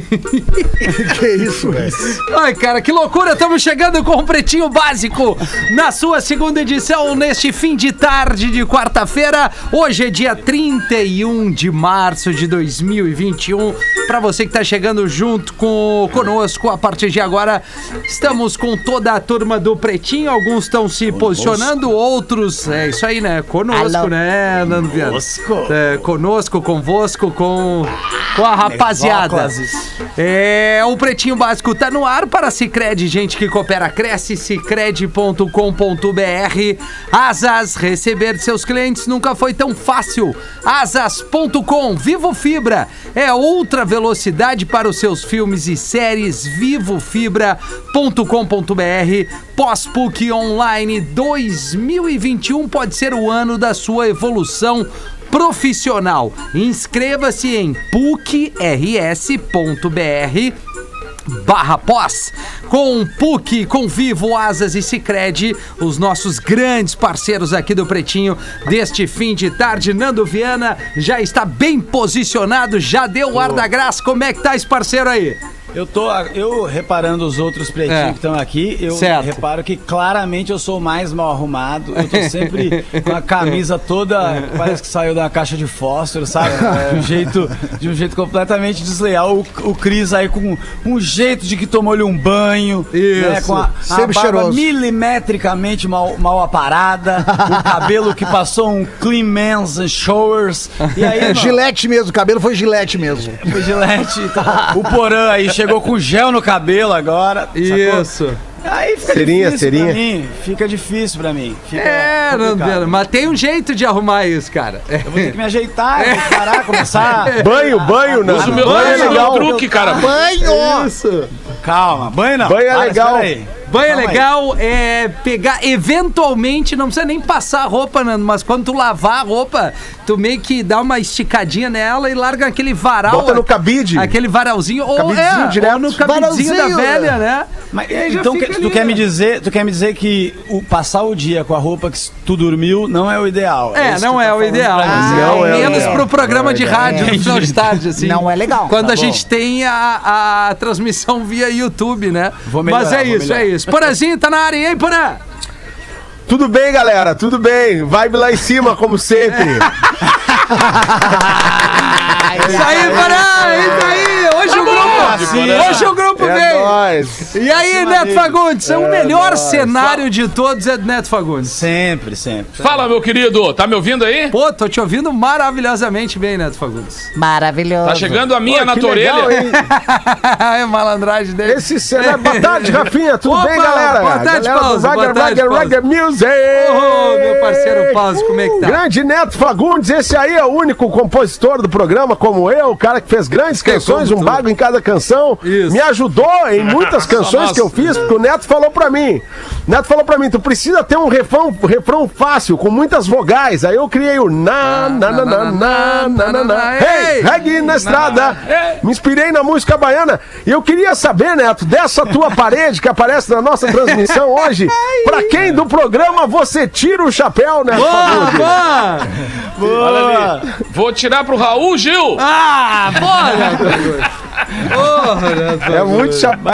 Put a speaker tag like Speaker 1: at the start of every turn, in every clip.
Speaker 1: que isso, velho?
Speaker 2: Ai, cara, que loucura! Estamos chegando com o Pretinho Básico na sua segunda edição neste fim de tarde de quarta-feira. Hoje é dia 31 de março de 2021. Para você que está chegando junto com conosco a partir de agora, estamos com toda a turma do Pretinho. Alguns estão se posicionando, outros é isso aí, né? Conosco,
Speaker 3: Alô.
Speaker 2: né, Nando?
Speaker 1: Conosco.
Speaker 2: É, conosco, convosco, com, com a rapaziada. É, o Pretinho Básico tá no ar para Cicred, gente que coopera, cresce, cicred.com.br. Asas, receber seus clientes nunca foi tão fácil. Asas.com, Vivo Fibra, é outra velocidade para os seus filmes e séries, vivofibra.com.br. Pós-PUC Online 2021 pode ser o ano da sua evolução profissional. Inscreva-se em pucrs.br barra pós. Com PUC, com Vivo, Asas e Cicred, os nossos grandes parceiros aqui do Pretinho deste fim de tarde. Nando Viana já está bem posicionado, já deu o ar da graça. Como é que tá esse parceiro aí?
Speaker 1: Eu tô, eu reparando os outros pretinhos
Speaker 2: É.
Speaker 1: que estão aqui, eu
Speaker 2: Certo.
Speaker 1: reparo que claramente eu sou mais mal arrumado. Eu tô sempre com a camisa toda, parece que saiu da caixa de fósforo, sabe? De um jeito, de um jeito completamente desleal. O, o Cris aí com um jeito de que tomou-lhe um banho, né?
Speaker 2: Isso.
Speaker 1: Com a, a barba
Speaker 4: cheiroso.
Speaker 1: milimetricamente mal, mal aparada, o cabelo que passou um clean man's and showers. E aí, mano,
Speaker 4: Gilete mesmo, o cabelo foi gilete mesmo.
Speaker 1: o Gillette, tá. o Porã aí chegou com gel no cabelo agora. sacou? Aí fica
Speaker 5: Serinha,
Speaker 1: difícil
Speaker 5: serinha.
Speaker 1: pra mim. Fica difícil pra mim. Fica
Speaker 2: É. Viana, mas tem um jeito de arrumar isso, cara.
Speaker 1: Eu vou ter que me ajeitar, eu vou parar, começar.
Speaker 5: Banho, banho, não.
Speaker 6: Usa o meu,
Speaker 5: banho é
Speaker 6: o meu
Speaker 5: legal.
Speaker 6: truque, cara.
Speaker 4: Banho!
Speaker 2: Isso.
Speaker 1: Calma, banho não.
Speaker 5: Banho é
Speaker 1: Para,
Speaker 5: legal.
Speaker 1: espera aí.
Speaker 2: Banho é legal é pegar, eventualmente, não precisa nem passar a roupa, Nando, mas quando tu lavar a roupa, tu meio que dá uma esticadinha nela e larga aquele varal.
Speaker 5: Bota no cabide.
Speaker 2: Aquele varalzinho, ou,
Speaker 5: Cabidezinho
Speaker 2: é,
Speaker 5: direto.
Speaker 2: ou no cabidezinho da velha, né?
Speaker 1: Mas,
Speaker 2: E
Speaker 1: então que- tu quer
Speaker 2: ó.
Speaker 1: me dizer, tu quer me dizer que o passar o dia com a roupa que tu dormiu não é o ideal.
Speaker 2: É,
Speaker 1: isso
Speaker 2: não é
Speaker 1: tá
Speaker 2: o ideal.
Speaker 1: mim.
Speaker 2: mas
Speaker 5: Não
Speaker 2: é
Speaker 5: é o
Speaker 2: menos
Speaker 5: ideal.
Speaker 2: pro programa de rádio no final de tarde, assim.
Speaker 4: Não é legal.
Speaker 2: Quando
Speaker 1: Tá
Speaker 2: a
Speaker 1: bom.
Speaker 2: gente tem a, a transmissão via YouTube, né?
Speaker 1: Vou melhorar,
Speaker 2: Mas é
Speaker 1: vou
Speaker 2: isso,
Speaker 1: melhorar.
Speaker 2: é isso. Porazinho tá na área, hein, Porã?
Speaker 5: Tudo bem, galera? Tudo bem. Vibe lá em cima, como sempre.
Speaker 2: Isso aí, Porã! Isso aí! Hoje o grupo,
Speaker 1: assim,
Speaker 2: hoje o grupo
Speaker 5: É nóis.
Speaker 2: E aí, Neto Fagundes? o melhor cenário de todos é do Neto Fagundes.
Speaker 1: Sempre, sempre.
Speaker 6: Fala, meu querido. Tá me ouvindo aí?
Speaker 2: Pô, tô te ouvindo maravilhosamente bem, Neto Fagundes.
Speaker 4: Maravilhoso.
Speaker 6: Tá chegando a minha
Speaker 5: Pô,
Speaker 6: na tua
Speaker 5: legal,
Speaker 6: orelha.
Speaker 2: é malandragem dele.
Speaker 5: Esse cenário. Boa tarde, Rafinha. Tudo
Speaker 2: Opa,
Speaker 5: bem, galera?
Speaker 2: boa tarde,
Speaker 5: galera
Speaker 2: Paulo. Boa tarde, Paulo.
Speaker 5: Reggae Music.
Speaker 2: Ô, meu parceiro Paulo, como é que tá?
Speaker 5: Grande Neto Fagundes, esse aí é o único compositor do programa, como eu, o cara que fez grandes canções, um bago em cada canção.
Speaker 2: Isso.
Speaker 5: Me ajudou em muitas canções que eu fiz, porque o Neto falou pra mim. Neto falou pra mim, tu precisa ter um refrão, refrão fácil, com muitas vogais. Aí eu criei o na, na, na, na, na, na, na, na. Hey, reggae na estrada. Me inspirei na música baiana. E eu queria saber, Neto, dessa tua parede que aparece na nossa transmissão hoje, pra quem do programa você tira o chapéu, Neto
Speaker 2: Boa, boa!
Speaker 6: Olha ali. Vou tirar pro Raul Gil.
Speaker 2: Ah, boa,
Speaker 5: É muito chapéu.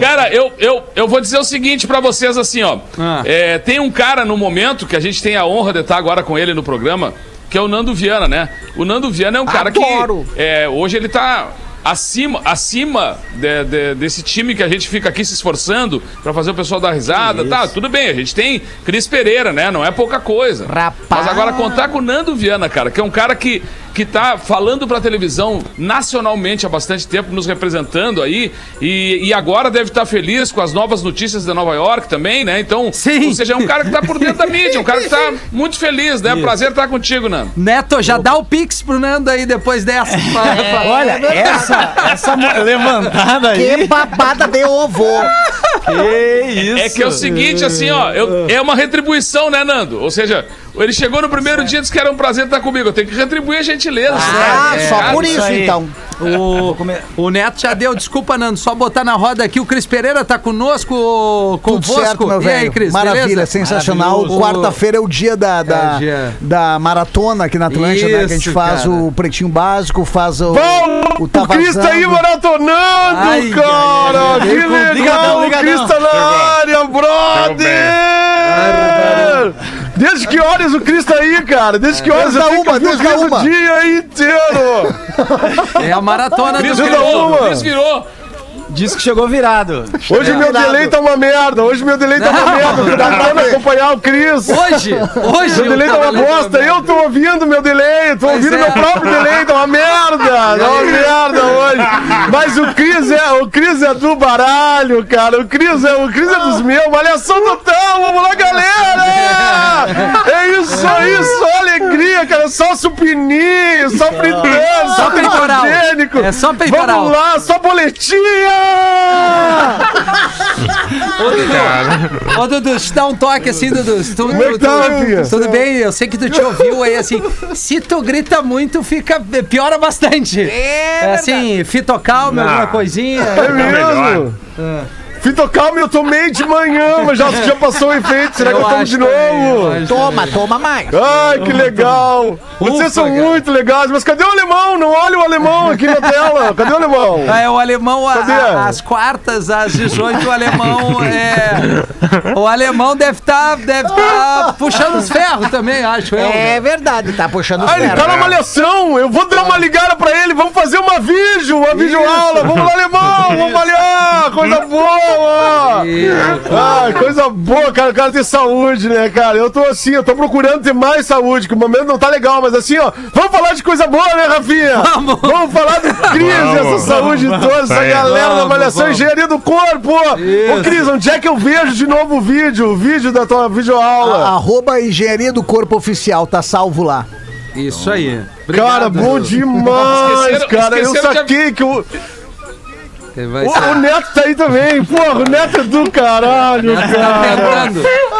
Speaker 6: Cara, eu, eu, eu vou dizer o seguinte pra vocês assim, ó.
Speaker 2: Ah.
Speaker 6: É, tem um cara no momento que a gente tem a honra de estar agora com ele no programa, que é o Nando Viana, né? O Nando Viana é um cara
Speaker 4: Adoro.
Speaker 6: que é, hoje ele tá acima, acima de- de- desse time que a gente fica aqui se esforçando pra fazer o pessoal dar risada, tá? Tudo bem, a gente tem Cris Pereira, né? Não é pouca coisa.
Speaker 4: Rapaz.
Speaker 6: Mas agora contar com o Nando Viana, cara, que é um cara que que tá falando pra televisão nacionalmente há bastante tempo, nos representando aí, e, e agora deve estar feliz com as novas notícias de Nova York também, né? Então,
Speaker 2: Sim.
Speaker 6: ou seja, é um cara que tá por dentro da mídia, um cara que tá muito feliz, né? Prazer estar contigo, Nando.
Speaker 2: Neto, já dá o pix pro Nando aí depois dessa. Pra- pra-
Speaker 1: Olha, essa, essa levantada
Speaker 4: Que
Speaker 1: aí.
Speaker 4: babada de ovo.
Speaker 1: Que isso?
Speaker 6: É que é o seguinte, assim, ó, eu- é uma retribuição, né, Nando? Ou seja, ele chegou no primeiro dia e disse que era um prazer estar comigo. Eu tenho que retribuir a gentileza.
Speaker 4: Ah,
Speaker 6: né?
Speaker 4: só
Speaker 6: Cara,
Speaker 4: por
Speaker 1: isso aí.
Speaker 4: então.
Speaker 2: O, o Neto já deu, desculpa, Nando, só botar na roda aqui. O Cris Pereira tá conosco,
Speaker 4: Tudo
Speaker 2: convosco.
Speaker 4: certo, meu
Speaker 2: e aí,
Speaker 4: velho.
Speaker 2: Cris,
Speaker 4: Maravilha,
Speaker 2: beleza?
Speaker 4: sensacional. Quarta-feira é o dia da, da,
Speaker 2: É, dia.
Speaker 4: da maratona aqui na Atlântida, né? Que a gente faz
Speaker 2: cara.
Speaker 4: o pretinho básico, faz o.
Speaker 5: Bom, o
Speaker 4: Tá
Speaker 5: Cris tá aí maratonando,
Speaker 2: Ai,
Speaker 5: cara!
Speaker 2: ai, ai,
Speaker 5: que
Speaker 1: Ligadão,
Speaker 5: legal! O
Speaker 1: ligadão.
Speaker 5: Cris tá na área, brother! Desde que horas o Cris tá aí, cara? Desde que horas
Speaker 4: Desde
Speaker 5: eu
Speaker 4: a
Speaker 5: tenho que
Speaker 4: uma, desde a
Speaker 5: Cris o
Speaker 4: uma.
Speaker 5: dia inteiro!
Speaker 2: É a maratona do
Speaker 5: Uma.
Speaker 6: Cris virou.
Speaker 1: Diz que chegou virado.
Speaker 5: Hoje meu delay tá uma merda, hoje meu delay tá uma merda, eu tô tentando acompanhar o Cris.
Speaker 2: Hoje, hoje.
Speaker 5: Meu
Speaker 2: eu
Speaker 5: delay tá uma bosta, eu tô ouvindo meu delay, tô ouvindo
Speaker 2: é.
Speaker 5: meu próprio delay, tá uma merda, tá uma merda hoje. Mas o Cris é, o Cris é do baralho, cara, o Cris é, o Cris é dos meus, malhação total, vamos lá, galera! É isso aí, só alegria, cara, só supininho, só fritando,
Speaker 2: Só peitoral. É só peitoral.
Speaker 5: Vamos lá, só boletinha!
Speaker 2: Ô, Dudu, deixa eu dar um toque assim, Dudu. Tu,
Speaker 5: Como é que tá?
Speaker 2: Tudo bem, eu sei que tu te ouviu aí, assim. Se tu grita muito, fica. piora bastante. É, assim, fitocalme, alguma coisinha.
Speaker 5: É mesmo? Fitocalme eu tomei de manhã, mas já, já passou o efeito. Será que eu tomo de
Speaker 2: eu
Speaker 5: novo?
Speaker 2: acho
Speaker 4: Toma, toma mais.
Speaker 5: Ai, que legal! Vocês
Speaker 2: Ufa,
Speaker 5: são
Speaker 2: cara.
Speaker 5: muito legais, mas cadê o alemão? Não olha o alemão aqui na tela. Cadê o alemão?
Speaker 2: Ah, é o alemão a- a- às quartas, às 18, o alemão é. O alemão deve estar deve tá puxando os ferros também, acho eu.
Speaker 4: É verdade, tá puxando os
Speaker 5: Ah, ele tá
Speaker 4: ferros.
Speaker 5: na malhação! Eu vou dar uma ligada pra ele, vamos fazer uma vídeo, uma videoaula! Vamos lá, alemão! Vamos malhar! Coisa boa! Ai, coisa boa, cara. O cara tem saúde, né, cara? Eu tô assim, eu tô procurando ter mais saúde, que o momento não tá legal, mas assim, ó, vamos falar de coisa boa, né, Rafinha?
Speaker 2: Vamos.
Speaker 5: falar do Cris, essa saúde toda, essa galera da
Speaker 2: Vamos, vamos.
Speaker 5: engenharia do corpo! Ô,
Speaker 2: Isso.
Speaker 5: Cris, onde é que eu vejo de novo o vídeo? O vídeo da tua videoaula?
Speaker 4: Arroba Engenharia do Corpo Oficial, tá salvo lá.
Speaker 2: Isso aí.
Speaker 5: Cara,
Speaker 2: Obrigado,
Speaker 5: bom
Speaker 2: Dudu.
Speaker 5: demais,
Speaker 6: Esqueceram-
Speaker 5: cara. Eu
Speaker 6: esqueceram de-
Speaker 5: saquei que o,
Speaker 2: Vai
Speaker 5: o, Neto tá aí também. Porra, o Neto é do caralho,
Speaker 2: Tá
Speaker 5: cara.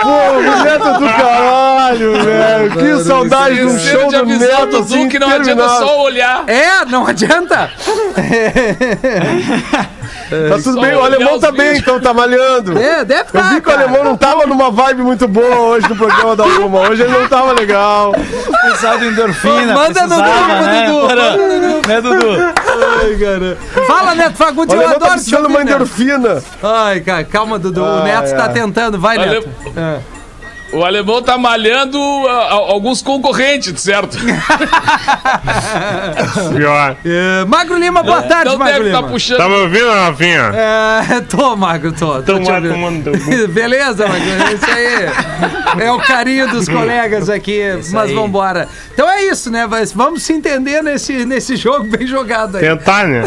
Speaker 5: Porra, o Neto é do caralho, velho. Que saudade de um show
Speaker 6: de
Speaker 5: do
Speaker 6: avisar
Speaker 5: Neto assim,
Speaker 6: que não adianta só olhar.
Speaker 2: É, não adianta.
Speaker 5: Tá tudo bem, o alemão tá bem, então tá malhando.
Speaker 2: É, deve
Speaker 5: Eu
Speaker 2: estar.
Speaker 5: vi que o alemão não tava numa vibe muito boa hoje no programa da Uma. Hoje ele não tava legal.
Speaker 1: Precisava de endorfina.
Speaker 2: Manda no grupo,
Speaker 1: né?
Speaker 2: Dudu.
Speaker 1: Né, Dudu?
Speaker 2: Fala, Neto Fagundes,
Speaker 5: O
Speaker 2: eu
Speaker 5: tá
Speaker 2: adoro te
Speaker 5: precisando de uma endorfina.
Speaker 2: Ai, cara, calma, Dudu. o
Speaker 5: Ai,
Speaker 2: Neto tá
Speaker 5: ai.
Speaker 2: tentando. Vai, Neto.
Speaker 6: O alemão tá malhando a- alguns concorrentes, certo?
Speaker 3: Pior.
Speaker 2: É, Magro Lima, boa tarde,
Speaker 6: Então
Speaker 2: Magro
Speaker 6: deve
Speaker 2: Lima.
Speaker 6: estar puxando.
Speaker 3: Tá me ouvindo, Rafinha?
Speaker 2: É, tô, Magro, tô. tô te
Speaker 3: vai
Speaker 2: ouvindo.
Speaker 3: tomando.
Speaker 2: Beleza, Magro, é isso aí. É o carinho dos colegas aqui, mas
Speaker 1: aí.
Speaker 2: vambora. Então é isso, né? Mas vamos se entender nesse, nesse jogo bem jogado aí.
Speaker 3: Tentar, né?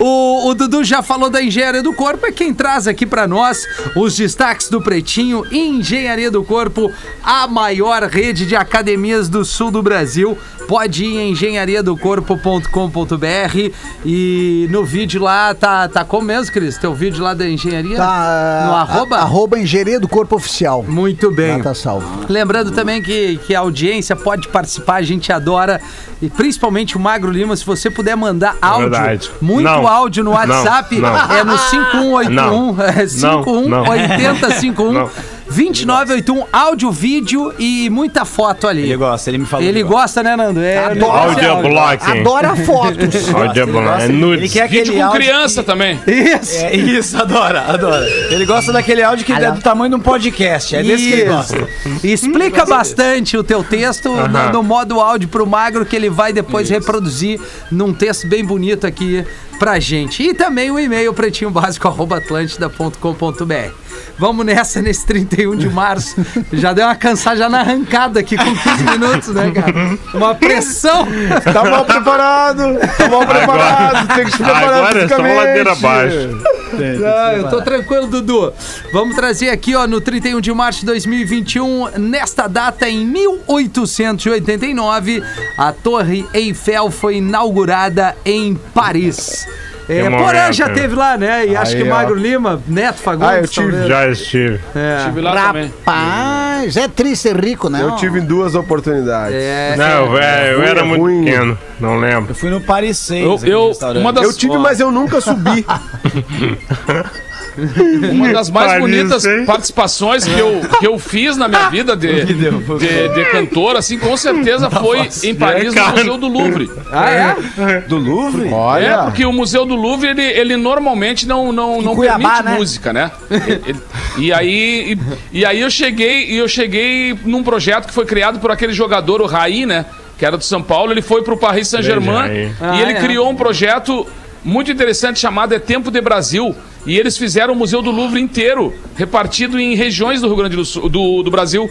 Speaker 2: O, o Dudu já falou da Engenharia do Corpo, é quem traz aqui pra nós os destaques do Pretinho. Engenharia do Corpo, a maior rede de academias do sul do Brasil. Pode ir em engenhariadocorpo.com.br e no vídeo lá tá, tá como mesmo, Cris? Teu vídeo lá da engenharia?
Speaker 4: Tá.
Speaker 2: No
Speaker 4: a-
Speaker 2: arroba?
Speaker 4: Arroba Engenharia do Corpo Oficial.
Speaker 2: Muito bem.
Speaker 4: Lá tá salvo.
Speaker 2: Lembrando também que, que a audiência pode participar, a gente adora. E principalmente o Magro Lima, se você puder mandar áudio,
Speaker 3: verdade.
Speaker 2: muito
Speaker 3: Não.
Speaker 2: áudio no WhatsApp,
Speaker 3: Não, não.
Speaker 2: é no 5181, é
Speaker 3: Não, não.
Speaker 2: 518051.
Speaker 3: Não.
Speaker 2: 2981, áudio, vídeo e muita foto ali.
Speaker 1: Ele gosta, ele me falou.
Speaker 2: Ele
Speaker 1: gosta.
Speaker 2: gosta, né, Nando? É,
Speaker 4: Adoro.
Speaker 2: negócio é áudio.
Speaker 3: Audioblocking.
Speaker 4: Adora fotos.
Speaker 3: Audioblocking. É
Speaker 1: Ele
Speaker 3: nudes.
Speaker 1: quer
Speaker 6: Vídeo
Speaker 1: aquele
Speaker 6: com
Speaker 1: áudio
Speaker 6: criança
Speaker 1: que-
Speaker 6: também.
Speaker 2: Isso.
Speaker 1: É isso, adora, adora. Ele gosta daquele áudio que é do tamanho de um podcast. É desse que ele
Speaker 2: Isso.
Speaker 1: gosta.
Speaker 2: Explica bastante o teu texto no,
Speaker 3: Aham.
Speaker 2: no modo áudio pro Magro, que ele vai depois reproduzir num texto bem bonito aqui pra gente. E também o e-mail pretinhobásico.atlântida.com.br. Vamos nessa nesse 31 de março. Já deu uma cansada já na arrancada aqui com 15 minutos, né, cara? Uma pressão.
Speaker 5: Tá mal preparado. Tá mal preparado. Tem que se preparar
Speaker 3: Agora é só
Speaker 5: fisicamente.
Speaker 3: ladeira abaixo.
Speaker 2: Ah, eu tô tranquilo, Dudu. Vamos trazer aqui, ó, no 31 de março de 2021, nesta data, em 1889, a Torre Eiffel foi inaugurada em Paris. É,
Speaker 3: Que
Speaker 2: Porã já
Speaker 3: né?
Speaker 2: teve lá, né? E acho
Speaker 5: Aí,
Speaker 2: que
Speaker 5: ó.
Speaker 2: Magro Lima, Neto Fagundes.
Speaker 5: Ah, eu tive,
Speaker 2: talvez.
Speaker 3: Já estive.
Speaker 2: É.
Speaker 6: Estive lá também.
Speaker 4: Rapaz, é triste ser rico, né?
Speaker 5: Eu tive em duas oportunidades.
Speaker 2: É,
Speaker 3: Não, velho, eu
Speaker 5: ruim,
Speaker 3: era
Speaker 5: é
Speaker 3: muito
Speaker 5: ruim.
Speaker 3: pequeno, não lembro.
Speaker 1: Eu fui no Paris 6.
Speaker 6: Eu,
Speaker 1: aqui no
Speaker 6: eu
Speaker 1: restaurante.
Speaker 6: uma das,
Speaker 5: Eu tive, mas eu nunca subi.
Speaker 6: uma das mais
Speaker 3: Paris,
Speaker 6: bonitas
Speaker 3: hein?
Speaker 6: participações que eu, que eu fiz na minha vida de, de, de cantor, assim, com certeza foi em Paris, no
Speaker 3: cara.
Speaker 6: Museu do Louvre.
Speaker 2: Ah, é?
Speaker 1: Do Louvre?
Speaker 5: Olha.
Speaker 6: É, porque o Museu do Louvre, ele, ele normalmente não, não, não
Speaker 1: Cuiabá,
Speaker 6: permite
Speaker 1: né?
Speaker 6: música, né? Ele- ele- e, aí, e, e aí eu cheguei, e eu cheguei num projeto que foi criado por aquele jogador, o Raí, né? Que era do São Paulo, ele foi pro Paris Saint-Germain e ele
Speaker 2: Ah, é.
Speaker 6: criou um projeto muito interessante chamado É Tempo de Brasil. E eles fizeram o Museu do Louvre inteiro, repartido em regiões do Rio Grande do, Sul, do, do Brasil.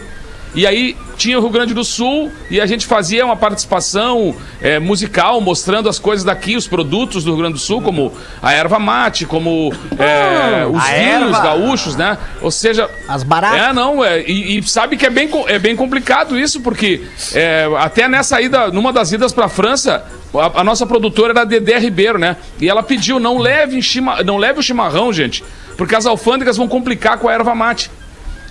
Speaker 6: E aí tinha o Rio Grande do Sul e a gente fazia uma participação é, musical mostrando as coisas daqui, os produtos do Rio Grande do Sul, como a erva mate, como é, os
Speaker 1: a
Speaker 6: vinhos gaúchos, né? Ou seja,
Speaker 4: As baratas.
Speaker 6: é, não, é, e, e sabe que é bem, é bem complicado isso, porque é, até nessa ida, numa das idas pra França, a, a nossa produtora era a Dedé Ribeiro, né? E ela pediu, não leve, chima, não leve o chimarrão, gente, porque as alfândegas vão complicar com a erva mate.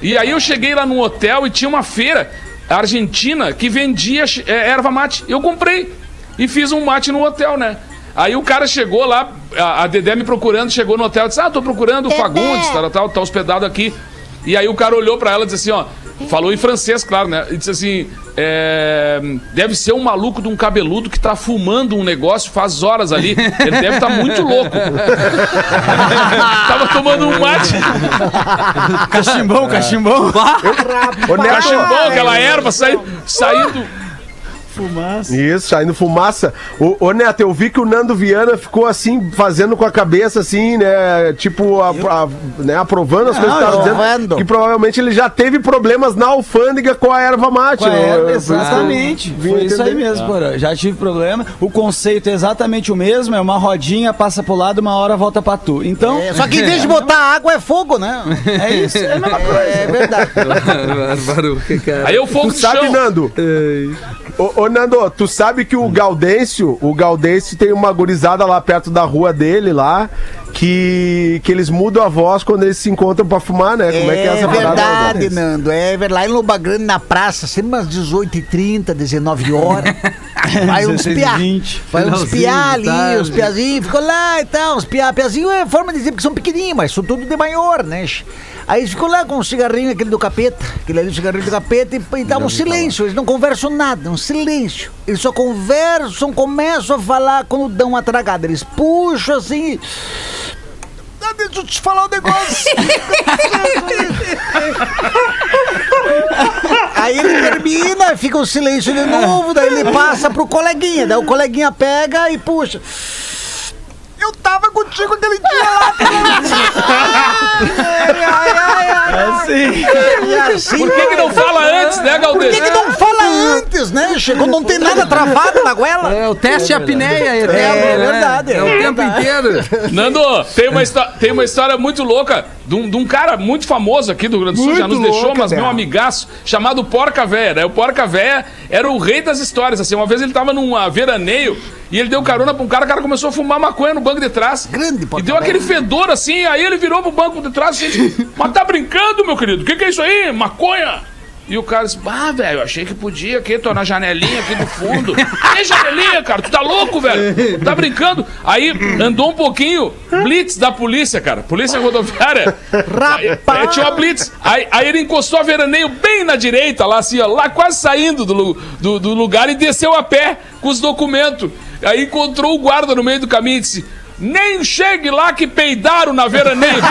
Speaker 6: E aí eu cheguei lá num hotel e tinha uma feira argentina que vendia é, erva mate. Eu comprei e fiz um mate no hotel, né? Aí o cara chegou lá, a, a Dedé me procurando, chegou no hotel e disse: Ah, tô procurando o Fagundes, tal, tal, tá hospedado aqui. E aí o cara olhou pra ela e disse assim: Ó, falou em francês, claro, né? E disse assim: é, Deve ser um maluco de um cabeludo que tá fumando um negócio faz horas ali. Ele deve estar muito louco. Tava tomando um mate.
Speaker 1: Cachimbão, cachimbão.
Speaker 5: Ô, Neto,
Speaker 6: Cachimbão, aquela erva saindo. saindo
Speaker 1: Fumaça.
Speaker 5: Isso, saindo fumaça. Ô, ô, Neto, eu vi que o Nando Viana ficou assim, fazendo com a cabeça, assim, né? Tipo, a- a- né, aprovando as coisas que tava dizendo.
Speaker 4: aprovando.
Speaker 5: Que provavelmente ele já teve problemas na alfândega com a erva mate.
Speaker 1: Com a
Speaker 5: né?
Speaker 1: erva,
Speaker 5: Eu-
Speaker 1: exatamente. Foi isso aí mesmo, Porã. Já tive problema. O conceito é exatamente o mesmo: é uma rodinha, passa pro lado, uma hora volta pra tu. Então,
Speaker 4: É, só que em vez de botar água é fogo, né?
Speaker 1: é isso, é a mesma coisa.
Speaker 4: É verdade.
Speaker 2: Cara.
Speaker 6: Aí eu fogo
Speaker 5: Tu sabe,
Speaker 6: chão.
Speaker 5: Nando? Ô, ô, Nando, tu sabe que o Gaudêncio, o Gaudêncio tem uma gurizada lá perto da rua dele lá, que, que eles mudam a voz quando eles se encontram pra fumar, né? Como é, que é essa parada,
Speaker 4: verdade,
Speaker 5: Gaudêncio?
Speaker 4: Nando. É verdade. Lá em Loba Grande, na praça, sempre umas 18h30, 19 horas. Vai uns
Speaker 1: 16
Speaker 4: piá.
Speaker 1: 20.
Speaker 4: Vai uns piá ali,
Speaker 2: tarde.
Speaker 4: os piazinhos, ficam lá e tal. Os piá. Piazinho é forma de dizer que são pequenininhos, mas são tudo de maior, né? Aí ficam lá com um cigarrinho, aquele do capeta, aquele ali, o cigarrinho do capeta, e, e dá um silêncio. Eles não conversam nada, um silêncio. Eles só conversam, começam a falar quando dão uma tragada. Eles puxam assim. Ah, Deixa eu te falar um negócio. Aí ele termina, fica um silêncio de novo, daí ele passa pro coleguinha, daí o coleguinha pega e puxa. Eu tava contigo aquele dia lá. ai, ai, ai, ai.
Speaker 1: Assim.
Speaker 4: E assim,
Speaker 6: Por que, que não fala antes, né,
Speaker 4: por
Speaker 6: Galdês?
Speaker 4: que, que não fala antes, né? Chegou, não tem nada travado na goela.
Speaker 2: É o teste de apneia eterno,
Speaker 4: É
Speaker 2: né?
Speaker 4: verdade,
Speaker 2: É,
Speaker 4: é
Speaker 2: o tempo
Speaker 4: verdade.
Speaker 2: inteiro.
Speaker 6: Nando, tem uma, tem uma história muito louca de um, de um cara muito famoso aqui do Rio Grande do Sul, já nos
Speaker 4: Muito
Speaker 6: deixou,
Speaker 4: louca,
Speaker 6: mas meu amigaço, chamado Porca Véia, né? O Porca Véia era o rei das histórias, assim. Uma vez ele tava num veraneio e ele deu carona pra um cara, o cara começou a fumar maconha no banco de trás.
Speaker 4: Grande
Speaker 6: E
Speaker 4: Porca
Speaker 6: deu aquele fedor assim, aí ele virou pro banco de trás e disse, mas tá brincando, meu querido? O que, que é isso aí? Maconha? E o cara disse, ah, velho, achei que podia aqui, tô na janelinha aqui do fundo. Que janelinha, cara? Tu tá louco, velho? Tá brincando? Aí andou um pouquinho, blitz da polícia, cara. Polícia rodoviária. Aí, aí tinha uma blitz. Aí, aí ele encostou a veraneio bem na direita, lá assim, ó, lá quase saindo do, do, do lugar e desceu a pé com os documentos. Aí encontrou o guarda no meio do caminho e disse. Nem chegue lá que peidaram na veraneio.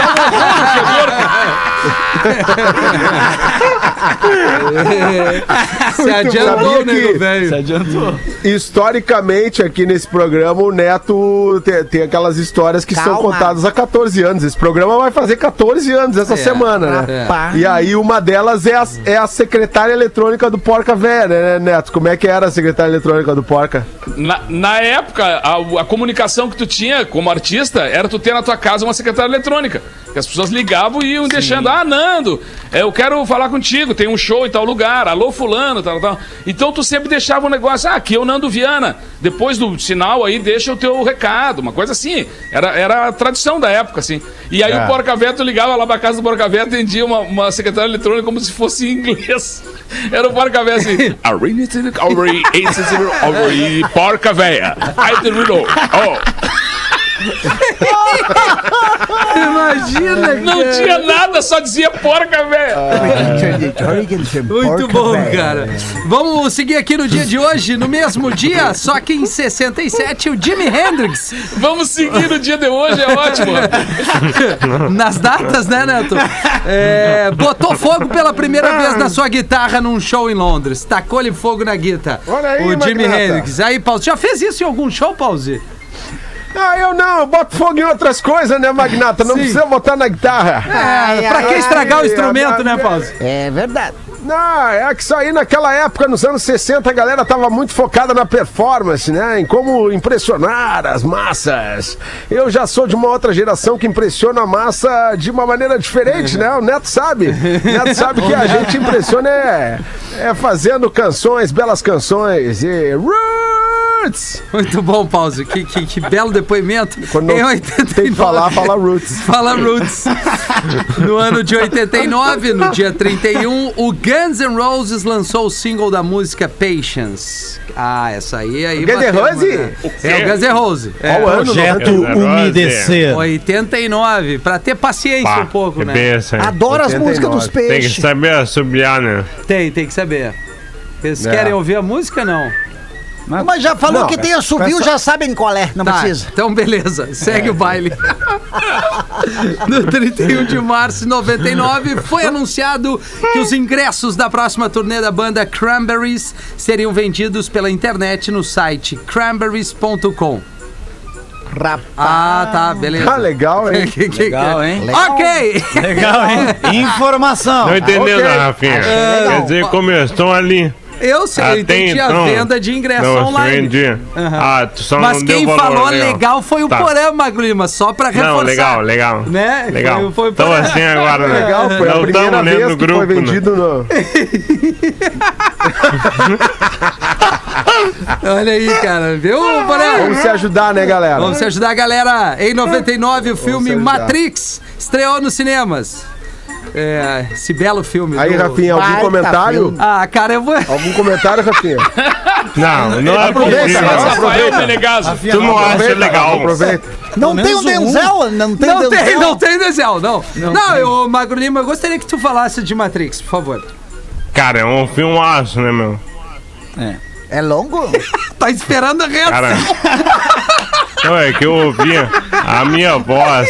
Speaker 6: Tá
Speaker 2: Se adiantou,
Speaker 5: que-
Speaker 2: velho.
Speaker 1: Se adiantou.
Speaker 5: Historicamente, aqui nesse programa, o Neto tem, tem aquelas histórias que são
Speaker 4: Calma.
Speaker 5: contadas há 14 anos. Esse programa vai fazer 14 anos essa semana, né?
Speaker 4: Rapaz.
Speaker 5: E aí, uma delas é a, é a secretária eletrônica do Porca Véia, né, Neto? Como é que era a secretária eletrônica do Porca?
Speaker 6: Na, na época, a, a comunicação que tu tinha como artista era tu ter na tua casa uma secretária eletrônica. Que as pessoas ligavam e iam deixando, ah, Nando, eu quero falar contigo, tem um show em tal lugar, alô fulano, tal, tal. Então tu sempre deixava o negócio, ah, aqui é o Nando Viana. Depois do sinal aí, deixa o teu recado, uma coisa assim. Era, era a tradição da época, assim. E aí
Speaker 5: É.
Speaker 6: o Porca tu ligava lá pra casa do Porca Véia, atendia uma, uma secretária eletrônica como se fosse em inglês. Era o Porca Véia assim, "Arene, Arene, Arene, Arene, Porca Véia. I didn't know. Oh.
Speaker 2: Imagina,
Speaker 6: Não
Speaker 2: cara.
Speaker 6: tinha nada, só dizia Porca Véia.
Speaker 2: Muito bom, cara. Vamos seguir aqui no dia de hoje, no mesmo dia, só que em 67, o Jimi Hendrix.
Speaker 6: Vamos seguir no dia de hoje, é ótimo.
Speaker 2: Nas datas, né, Neto? É, botou fogo pela primeira vez na sua guitarra num show em Londres. Tacou-lhe fogo na guitarra.
Speaker 5: Olha aí,
Speaker 2: O Jimi. Hendrix. Aí, Pause, já fez isso em algum show, Pause?
Speaker 5: Ah, eu não, eu boto fogo em outras coisas, né, Magnata? Não
Speaker 2: Sim.
Speaker 5: precisa botar na guitarra.
Speaker 2: É, pra que
Speaker 5: ai,
Speaker 2: estragar o
Speaker 5: ai,
Speaker 2: instrumento,
Speaker 5: ai,
Speaker 2: né. Pause?
Speaker 4: É verdade.
Speaker 5: Não, é que isso aí naquela época, nos anos 60, a galera tava muito focada na performance, né? Em como impressionar as massas. Eu já sou de uma outra geração que impressiona a massa de uma maneira diferente, né? O Neto sabe. O Neto sabe que a gente impressiona é, é fazendo canções, belas canções e roots.
Speaker 2: Muito bom, Pause. Que, que, que belo depoimento.
Speaker 5: Quando
Speaker 2: Em
Speaker 5: não
Speaker 2: 89.
Speaker 5: tem que falar, fala roots.
Speaker 2: Fala Roots. No ano de 89, no dia 31, o Guns N' Roses lançou o single da música Patience. Ah, essa aí aí.
Speaker 5: Guns N' Roses?
Speaker 2: né? É o Guns N' Roses. É,
Speaker 5: Qual ano?
Speaker 1: Projeto
Speaker 5: 90?
Speaker 1: Umedecer.
Speaker 2: 89, pra ter paciência
Speaker 3: Pá,
Speaker 2: um pouco, né?
Speaker 3: hein?
Speaker 4: Adoro as
Speaker 5: 89.
Speaker 4: músicas dos
Speaker 3: Tem que
Speaker 4: peixes.
Speaker 3: saber assobiar, né?
Speaker 2: Tem, tem que saber. Vocês
Speaker 5: É.
Speaker 2: querem ouvir a música não?
Speaker 4: Mas já falou
Speaker 5: Não,
Speaker 4: que tem assovio, já sabem qual é, não
Speaker 2: Tá,
Speaker 4: precisa.
Speaker 2: então beleza,
Speaker 5: É.
Speaker 2: segue o baile. no 31 de março de 99, foi anunciado que os ingressos da próxima turnê da banda Cranberries seriam vendidos pela internet no site cranberries.com.
Speaker 4: Rapaz.
Speaker 2: Ah, tá, beleza.
Speaker 5: Ah, legal, hein?
Speaker 2: Que- que-
Speaker 1: Legal,
Speaker 2: que-
Speaker 1: hein?
Speaker 2: Ok!
Speaker 1: Legal, hein? Informação.
Speaker 3: Não entendeu,
Speaker 5: ok.
Speaker 3: né, Rafinha?
Speaker 2: legal.
Speaker 3: Quer dizer, começou ali.
Speaker 2: Eu sei,
Speaker 3: Até
Speaker 2: então tinha
Speaker 3: então,
Speaker 2: venda de ingresso
Speaker 3: não,
Speaker 2: online.
Speaker 3: vendia.
Speaker 2: Aham.
Speaker 3: Ah, tu só
Speaker 2: Mas
Speaker 3: não
Speaker 2: quem
Speaker 3: deu valor,
Speaker 2: falou legal, foi o
Speaker 3: Tá.
Speaker 2: Porã, Magro Lima, só pra reforçar.
Speaker 3: Não, legal, legal.
Speaker 2: Né?
Speaker 3: Legal.
Speaker 2: Foi- foi
Speaker 3: então assim agora, né?
Speaker 5: Legal, foi a
Speaker 3: não
Speaker 5: primeira
Speaker 3: tamo
Speaker 5: vez
Speaker 3: lendo
Speaker 5: que
Speaker 3: o grupo,
Speaker 5: foi
Speaker 3: né?
Speaker 5: vendido no...
Speaker 2: Olha aí, cara. Viu, Porã?
Speaker 5: Vamos se ajudar, né, galera?
Speaker 2: Vamos se ajudar, galera. Em 99, o filme. Matrix estreou nos cinemas. É, esse belo filme.
Speaker 5: Aí,
Speaker 2: do-
Speaker 5: Rafinha, algum
Speaker 4: Baita
Speaker 5: comentário?
Speaker 4: filme.
Speaker 2: Ah, cara, eu vou.
Speaker 5: Algum comentário, Rafinha?
Speaker 3: Não, não é
Speaker 5: Aproveita,
Speaker 6: Rafael. Menegaso.
Speaker 3: Tu não acha legal.
Speaker 5: Aproveita.
Speaker 4: Não tem o
Speaker 1: um.
Speaker 4: Denzel? Não tem
Speaker 2: Não
Speaker 4: Denzel?
Speaker 2: tem, não tem Denzel, não. Não, eu, Magro Lima, eu gostaria que tu falasse de Matrix, por favor.
Speaker 3: Cara, é um filmaço, né, meu?
Speaker 4: É longo?
Speaker 2: Tá esperando a reação.
Speaker 3: Cara. Não, é que eu ouvia a minha voz,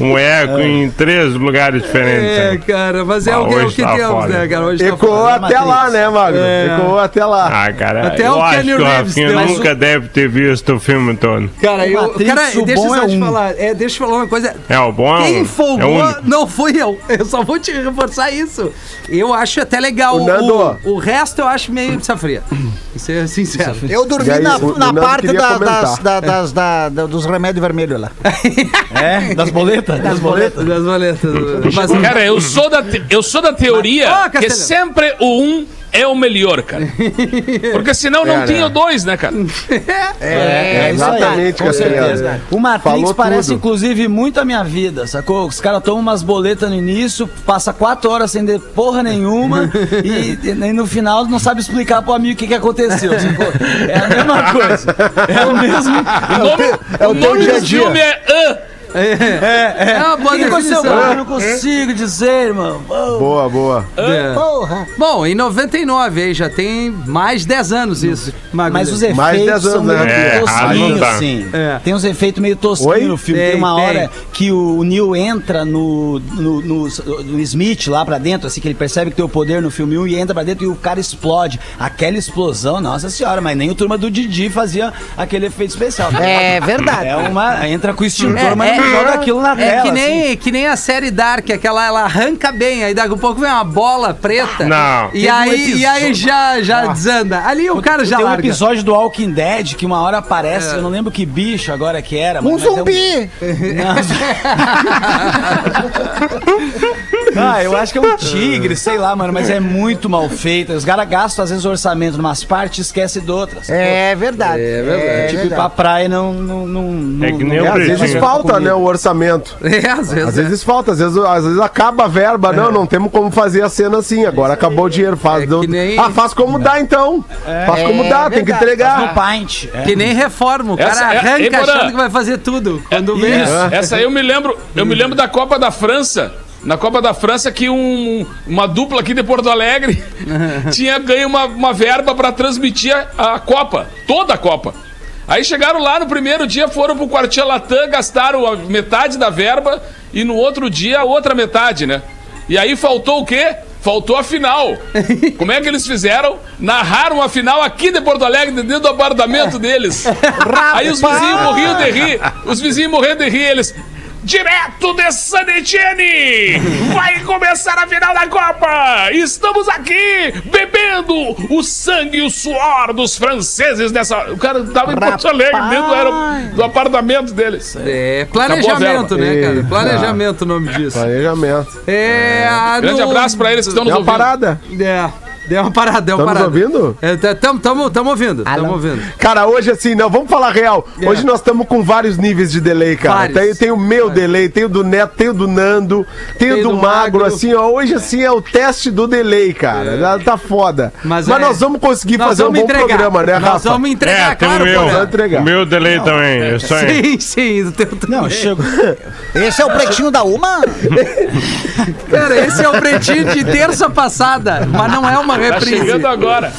Speaker 3: um eco em três lugares diferentes.
Speaker 2: É,
Speaker 3: né?
Speaker 2: cara, mas é
Speaker 3: Ah,
Speaker 2: o que, é o
Speaker 3: hoje
Speaker 2: que
Speaker 3: tá
Speaker 2: temos,
Speaker 3: foda.
Speaker 2: né, cara? Hoje tá
Speaker 5: Ecoou
Speaker 2: foda.
Speaker 5: até lá, né, Magno?
Speaker 2: É.
Speaker 5: Ecoou até lá.
Speaker 3: Ah, cara,
Speaker 2: Até
Speaker 3: eu
Speaker 2: o
Speaker 3: acho
Speaker 2: Kenny
Speaker 3: que o Rafinha
Speaker 2: deu-
Speaker 3: nunca deve ter visto o filme todo.
Speaker 2: Cara, eu,
Speaker 1: Matrix,
Speaker 2: cara deixa eu só
Speaker 1: é
Speaker 2: te
Speaker 1: um.
Speaker 2: falar. É, deixa eu falar uma coisa.
Speaker 3: É, o bom é
Speaker 2: Quem
Speaker 3: um, é
Speaker 2: folgou
Speaker 3: único.
Speaker 2: não fui eu. Eu só vou te reforçar isso. Eu acho até legal.
Speaker 5: O Nando.
Speaker 2: O, o resto eu acho meio pizza fria. Vou ser sincero.
Speaker 4: Eu dormi
Speaker 5: aí,
Speaker 4: na, na parte da- das, da- das- da- da- dos remédios vermelhos lá.
Speaker 1: É, das boletas? Das boletas.
Speaker 2: Das boletas. Mas,
Speaker 6: Cara, eu sou da, te- eu sou da teoria
Speaker 2: Mas- Ó,
Speaker 6: que sempre o um é o melhor, cara. Porque senão não
Speaker 5: É,
Speaker 6: tinha
Speaker 5: né?
Speaker 6: o dois, né, cara?
Speaker 1: É, isso aí,
Speaker 5: exatamente,
Speaker 1: com certeza. O Matrix
Speaker 5: Falou
Speaker 1: parece,
Speaker 5: tudo.
Speaker 1: inclusive, muito a minha vida, sacou? Os caras tomam umas boletas no início, passa quatro horas sem ter porra nenhuma e, e no final não sabe explicar pro amigo o que, que aconteceu, sacou? É a mesma coisa. É o mesmo.
Speaker 6: O nome,
Speaker 5: é o
Speaker 6: o nome
Speaker 5: dia a
Speaker 6: do
Speaker 5: dia.
Speaker 6: filme é An.
Speaker 2: É uma
Speaker 1: O
Speaker 2: boa
Speaker 1: que, que aconteceu?
Speaker 2: definição.
Speaker 1: Eu não consigo dizer, irmão.
Speaker 5: Boa, boa.
Speaker 2: É.
Speaker 4: Porra.
Speaker 2: Bom, em 99 aí já tem mais de 10 anos isso. Magro
Speaker 1: Mas os
Speaker 2: Lima.
Speaker 5: Mais
Speaker 1: efeitos
Speaker 5: 10
Speaker 1: são
Speaker 5: anos,
Speaker 1: meio
Speaker 5: né?
Speaker 3: É,
Speaker 1: tosquinhos,
Speaker 3: tá.
Speaker 1: assim.
Speaker 2: É.
Speaker 1: Tem uns efeitos meio tosquinhos
Speaker 5: Oi?
Speaker 1: no filme.
Speaker 2: Tem,
Speaker 1: Tem, uma
Speaker 2: tem.
Speaker 1: hora que o Neil entra no, no, no- no Smith lá pra dentro, assim, que ele percebe que tem o poder no filme 1 e entra pra dentro e o cara explode. Aquela explosão, nossa senhora, mas nem o turma do Didi fazia aquele efeito especial.
Speaker 4: É verdade.
Speaker 1: É uma. Entra com o extintor,
Speaker 2: É,
Speaker 1: mas
Speaker 2: é-
Speaker 1: não joga aquilo na
Speaker 2: É
Speaker 1: tela.
Speaker 2: que
Speaker 1: assim.
Speaker 2: nem, que nem a série Dark, aquela ela arranca bem, aí daqui a pouco vem uma bola preta.
Speaker 3: Não.
Speaker 2: E
Speaker 1: Teve um
Speaker 2: aí, e aí já, já desanda. Ali o cara já
Speaker 1: Tem um
Speaker 2: larga.
Speaker 1: episódio do Walking Dead que uma hora aparece,
Speaker 2: É.
Speaker 1: eu não lembro que bicho agora que era.
Speaker 4: Um
Speaker 1: mas é
Speaker 4: zumbi!
Speaker 1: Ah, eu acho que é um tigre, sei lá, mano, mas é muito mal feito. Os caras gastam às vezes o orçamento numas partes e esquecem de outras.
Speaker 4: É verdade.
Speaker 2: É verdade.
Speaker 1: tipo, ir pra praia não. não, não, não
Speaker 3: É que nem
Speaker 5: É,
Speaker 3: o
Speaker 5: às vezes falta, né, o orçamento.
Speaker 2: É, às vezes.
Speaker 5: Às
Speaker 2: é.
Speaker 5: vezes falta, às vezes, às vezes acaba a verba. Não, não temos como fazer a cena assim. Agora acabou o dinheiro. Faz,
Speaker 2: É
Speaker 5: do-
Speaker 2: nem-
Speaker 5: Ah, faz como dá então. Faz como
Speaker 4: É
Speaker 5: dá, tem que.
Speaker 1: No
Speaker 5: entregar.
Speaker 1: Paint. é.
Speaker 2: Que nem reforma, o cara
Speaker 6: Essa é-
Speaker 2: arranca achando que vai fazer tudo. Quando vê.
Speaker 6: Isso. Essa aí eu me lembro, eu me lembro da Copa da França. Na Copa da França que um- uma dupla aqui de Porto Alegre tinha ganho uma, uma verba para transmitir a, a Copa, toda a Copa. Aí chegaram lá no primeiro dia, foram pro Quartier Latam, gastaram a metade da verba e no outro dia a outra metade, né? E aí faltou o quê? Faltou a final. Como é que eles fizeram? Narraram a final aqui de Porto Alegre, dentro do apartamento deles. Aí os vizinhos morriam de rir. Os vizinhos morrendo de rir, eles. Direto de San Etienne! Vai começar a final da Copa! Estamos aqui bebendo o sangue e o suor dos franceses nessa. O cara tava em Porto Alegre, dentro do, aero- do apartamento deles.
Speaker 2: É, planejamento,
Speaker 5: Acabou a
Speaker 2: né, cara?
Speaker 5: Eita.
Speaker 2: Planejamento o nome disso.
Speaker 5: Planejamento.
Speaker 2: É. a
Speaker 6: Grande abraço pra eles que estão nos
Speaker 5: uma
Speaker 6: ouvindo.
Speaker 5: parada.
Speaker 2: É. Deu uma parada, deu uma
Speaker 5: Estamos
Speaker 2: parada.
Speaker 5: ouvindo?
Speaker 2: É, tá- tamo, tamo, ouvindo, tamo
Speaker 4: Alô?
Speaker 2: ouvindo.
Speaker 5: Cara, hoje assim, não, vamos falar real. Hoje nós estamos com vários níveis de delay, cara.
Speaker 2: Vários.
Speaker 5: Tem, tem o meu delay, tem o do Neto, tem o do Nando, tem, o do, Magro, assim, ó. Hoje assim é o teste do delay, cara. Tá- Tá foda. Mas,
Speaker 2: Mas é-
Speaker 5: nós vamos conseguir
Speaker 2: Nós
Speaker 5: fazer um
Speaker 2: vamos
Speaker 5: bom
Speaker 2: entregar.
Speaker 5: programa, né,
Speaker 2: Nós
Speaker 5: Rafa?
Speaker 2: vamos entregar,
Speaker 3: É, tem
Speaker 2: claro,
Speaker 3: meu.
Speaker 5: Vamos entregar.
Speaker 3: Meu delay também. Isso aí.
Speaker 2: Sim, sim, do teu
Speaker 1: Não,
Speaker 2: também.
Speaker 1: chegou.
Speaker 4: Esse é o pretinho da Uma?
Speaker 2: Cara, esse é o pretinho de terça passada, mas não é uma
Speaker 6: Tá
Speaker 2: reprise.
Speaker 6: chegando agora.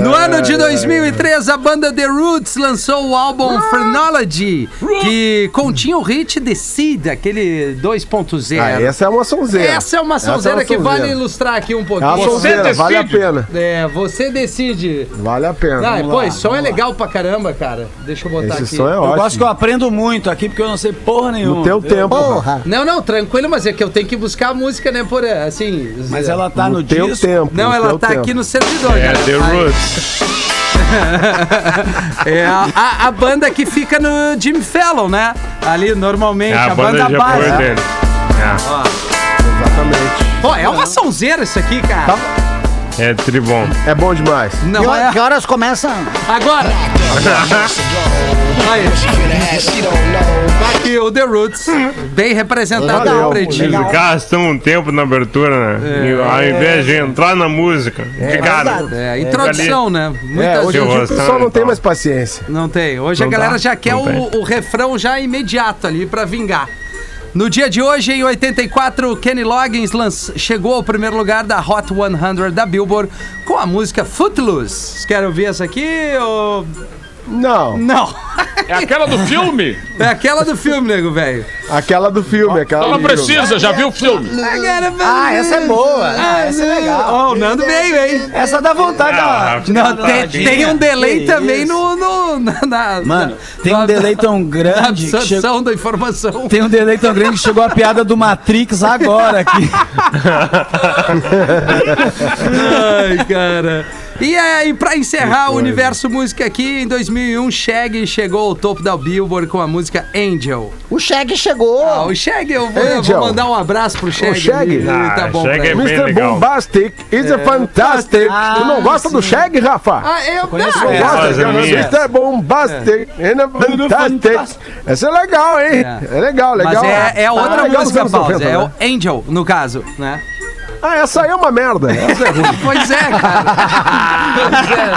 Speaker 2: No ano de 2003, a banda The Roots lançou o álbum Phrenology, que continha o hit The Seed, aquele 2.0.
Speaker 5: Ah, essa é uma sonzeira.
Speaker 2: Essa é uma sonzeira que
Speaker 5: sonzeira.
Speaker 2: vale ilustrar aqui um
Speaker 5: É uma
Speaker 2: pouquinho.
Speaker 5: sonzeira, vale a pena.
Speaker 2: É, você decide.
Speaker 5: Vale a pena.
Speaker 2: Ah, pô, esse som é legal pra caramba, cara. Deixa eu botar
Speaker 5: Esse
Speaker 2: aqui.
Speaker 5: som é
Speaker 1: Eu gosto que eu aprendo muito aqui, porque eu não sei porra nenhuma.
Speaker 5: No teu
Speaker 1: viu?
Speaker 5: tempo.
Speaker 4: Porra!
Speaker 2: Não, não, tranquilo, mas é que eu tenho que buscar a música, né, por assim.
Speaker 1: Mas ela tá no,
Speaker 5: No teu
Speaker 1: disco.
Speaker 5: tempo.
Speaker 2: Não, ela tá
Speaker 5: tempo.
Speaker 2: aqui no servidor.
Speaker 3: É,
Speaker 2: cara.
Speaker 3: The
Speaker 2: Aí-
Speaker 3: Roots.
Speaker 2: É a, a- a banda que fica no Jimmy Fallon, né? Ali, normalmente,
Speaker 3: É,
Speaker 2: a,
Speaker 3: a banda
Speaker 2: banda
Speaker 3: de
Speaker 2: base.
Speaker 3: dele. É.
Speaker 5: Exatamente.
Speaker 2: Pô, é uma sonzeira isso aqui, cara.
Speaker 3: É tribom.
Speaker 5: É bom demais.
Speaker 4: Que,
Speaker 2: Não
Speaker 4: hora-
Speaker 2: é.
Speaker 4: que horas começa?
Speaker 2: Agora! Aí. Tá aqui o The Roots, bem representado no pretinho.
Speaker 3: Eles gastam um tempo na abertura, né? E ao invés de entrar na música, de cara.
Speaker 2: É, introdução, né?
Speaker 5: É,
Speaker 2: Muitas
Speaker 5: hoje o pessoal não tem
Speaker 3: então.
Speaker 5: mais paciência.
Speaker 2: Não tem. Hoje
Speaker 3: Não
Speaker 2: a galera
Speaker 3: dá,
Speaker 2: já quer o, o refrão já imediato ali pra vingar. No dia de hoje, em 84, Kenny Loggins chegou ao primeiro lugar da Hot 100 da Billboard com a música Footloose. Querem ouvir essa aqui ou...
Speaker 5: Não,
Speaker 2: Não.
Speaker 6: É aquela do filme?
Speaker 2: É aquela do filme, nego, velho.
Speaker 5: aquela do filme, aquela
Speaker 6: Ela
Speaker 5: do filme.
Speaker 6: precisa, já viu o filme?
Speaker 1: Ah, essa é boa. Ah, essa é legal.
Speaker 2: Ó, o Nando veio, hein?
Speaker 1: Essa dá vontade
Speaker 3: Ah,
Speaker 1: de
Speaker 2: Não, tem, tem um delay
Speaker 1: Que
Speaker 2: também
Speaker 1: isso.
Speaker 2: no, no- na, na-
Speaker 1: Mano, tem um delay tão
Speaker 2: na
Speaker 1: grande que chegou...
Speaker 2: absorção da informação.
Speaker 1: Tem um delay tão grande que chegou a piada do Matrix agora aqui.
Speaker 2: Ai, cara. E aí, pra encerrar o universo música aqui, em 2001, Shaggy chegou ao topo da Billboard com a música Angel.
Speaker 4: O Shag chegou!
Speaker 2: Ah, o Shaggy, eu vou, eu
Speaker 5: Angel.
Speaker 2: vou mandar um abraço pro Shaggy.
Speaker 5: Shaggy?
Speaker 2: Ele- ele
Speaker 3: Ah,
Speaker 2: tá bom pra
Speaker 3: é
Speaker 2: ele.
Speaker 3: bem
Speaker 5: Mr.
Speaker 3: legal.
Speaker 5: Bombastic is a fantastic. tu não gosta do Shag, Rafa?
Speaker 2: Ah, eu
Speaker 1: Conheço
Speaker 2: não.
Speaker 5: Gosta?
Speaker 3: É minha.
Speaker 5: Mr. Bombastic and a fantastic. Essa é legal, hein? É, legal, legal.
Speaker 2: Mas é, é
Speaker 5: Ah,
Speaker 2: outra
Speaker 5: legal
Speaker 2: música,
Speaker 5: nos anos
Speaker 2: Pause.
Speaker 5: 90,
Speaker 2: É o
Speaker 5: né?
Speaker 2: Angel, no caso, né?
Speaker 5: Ah, essa aí é uma merda. Essa é ruim.
Speaker 2: Pois é, cara. Pois é.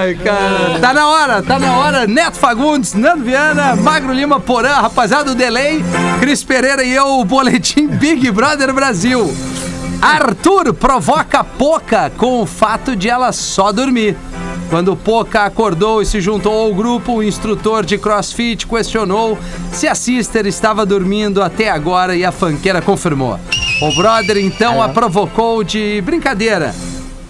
Speaker 2: Ai, cara. Tá na hora, tá na hora. Neto Fagundes, Nando Viana, Magro Lima Porã, rapaziada do Delay, Cris Pereira e eu, o Boletim Big Brother Brasil. Arthur provoca Poca com o fato de ela só dormir. Quando Poca acordou e se juntou ao grupo, o instrutor de crossfit questionou se a sister estava dormindo até agora e a fanqueira confirmou. O brother então a provocou de brincadeira.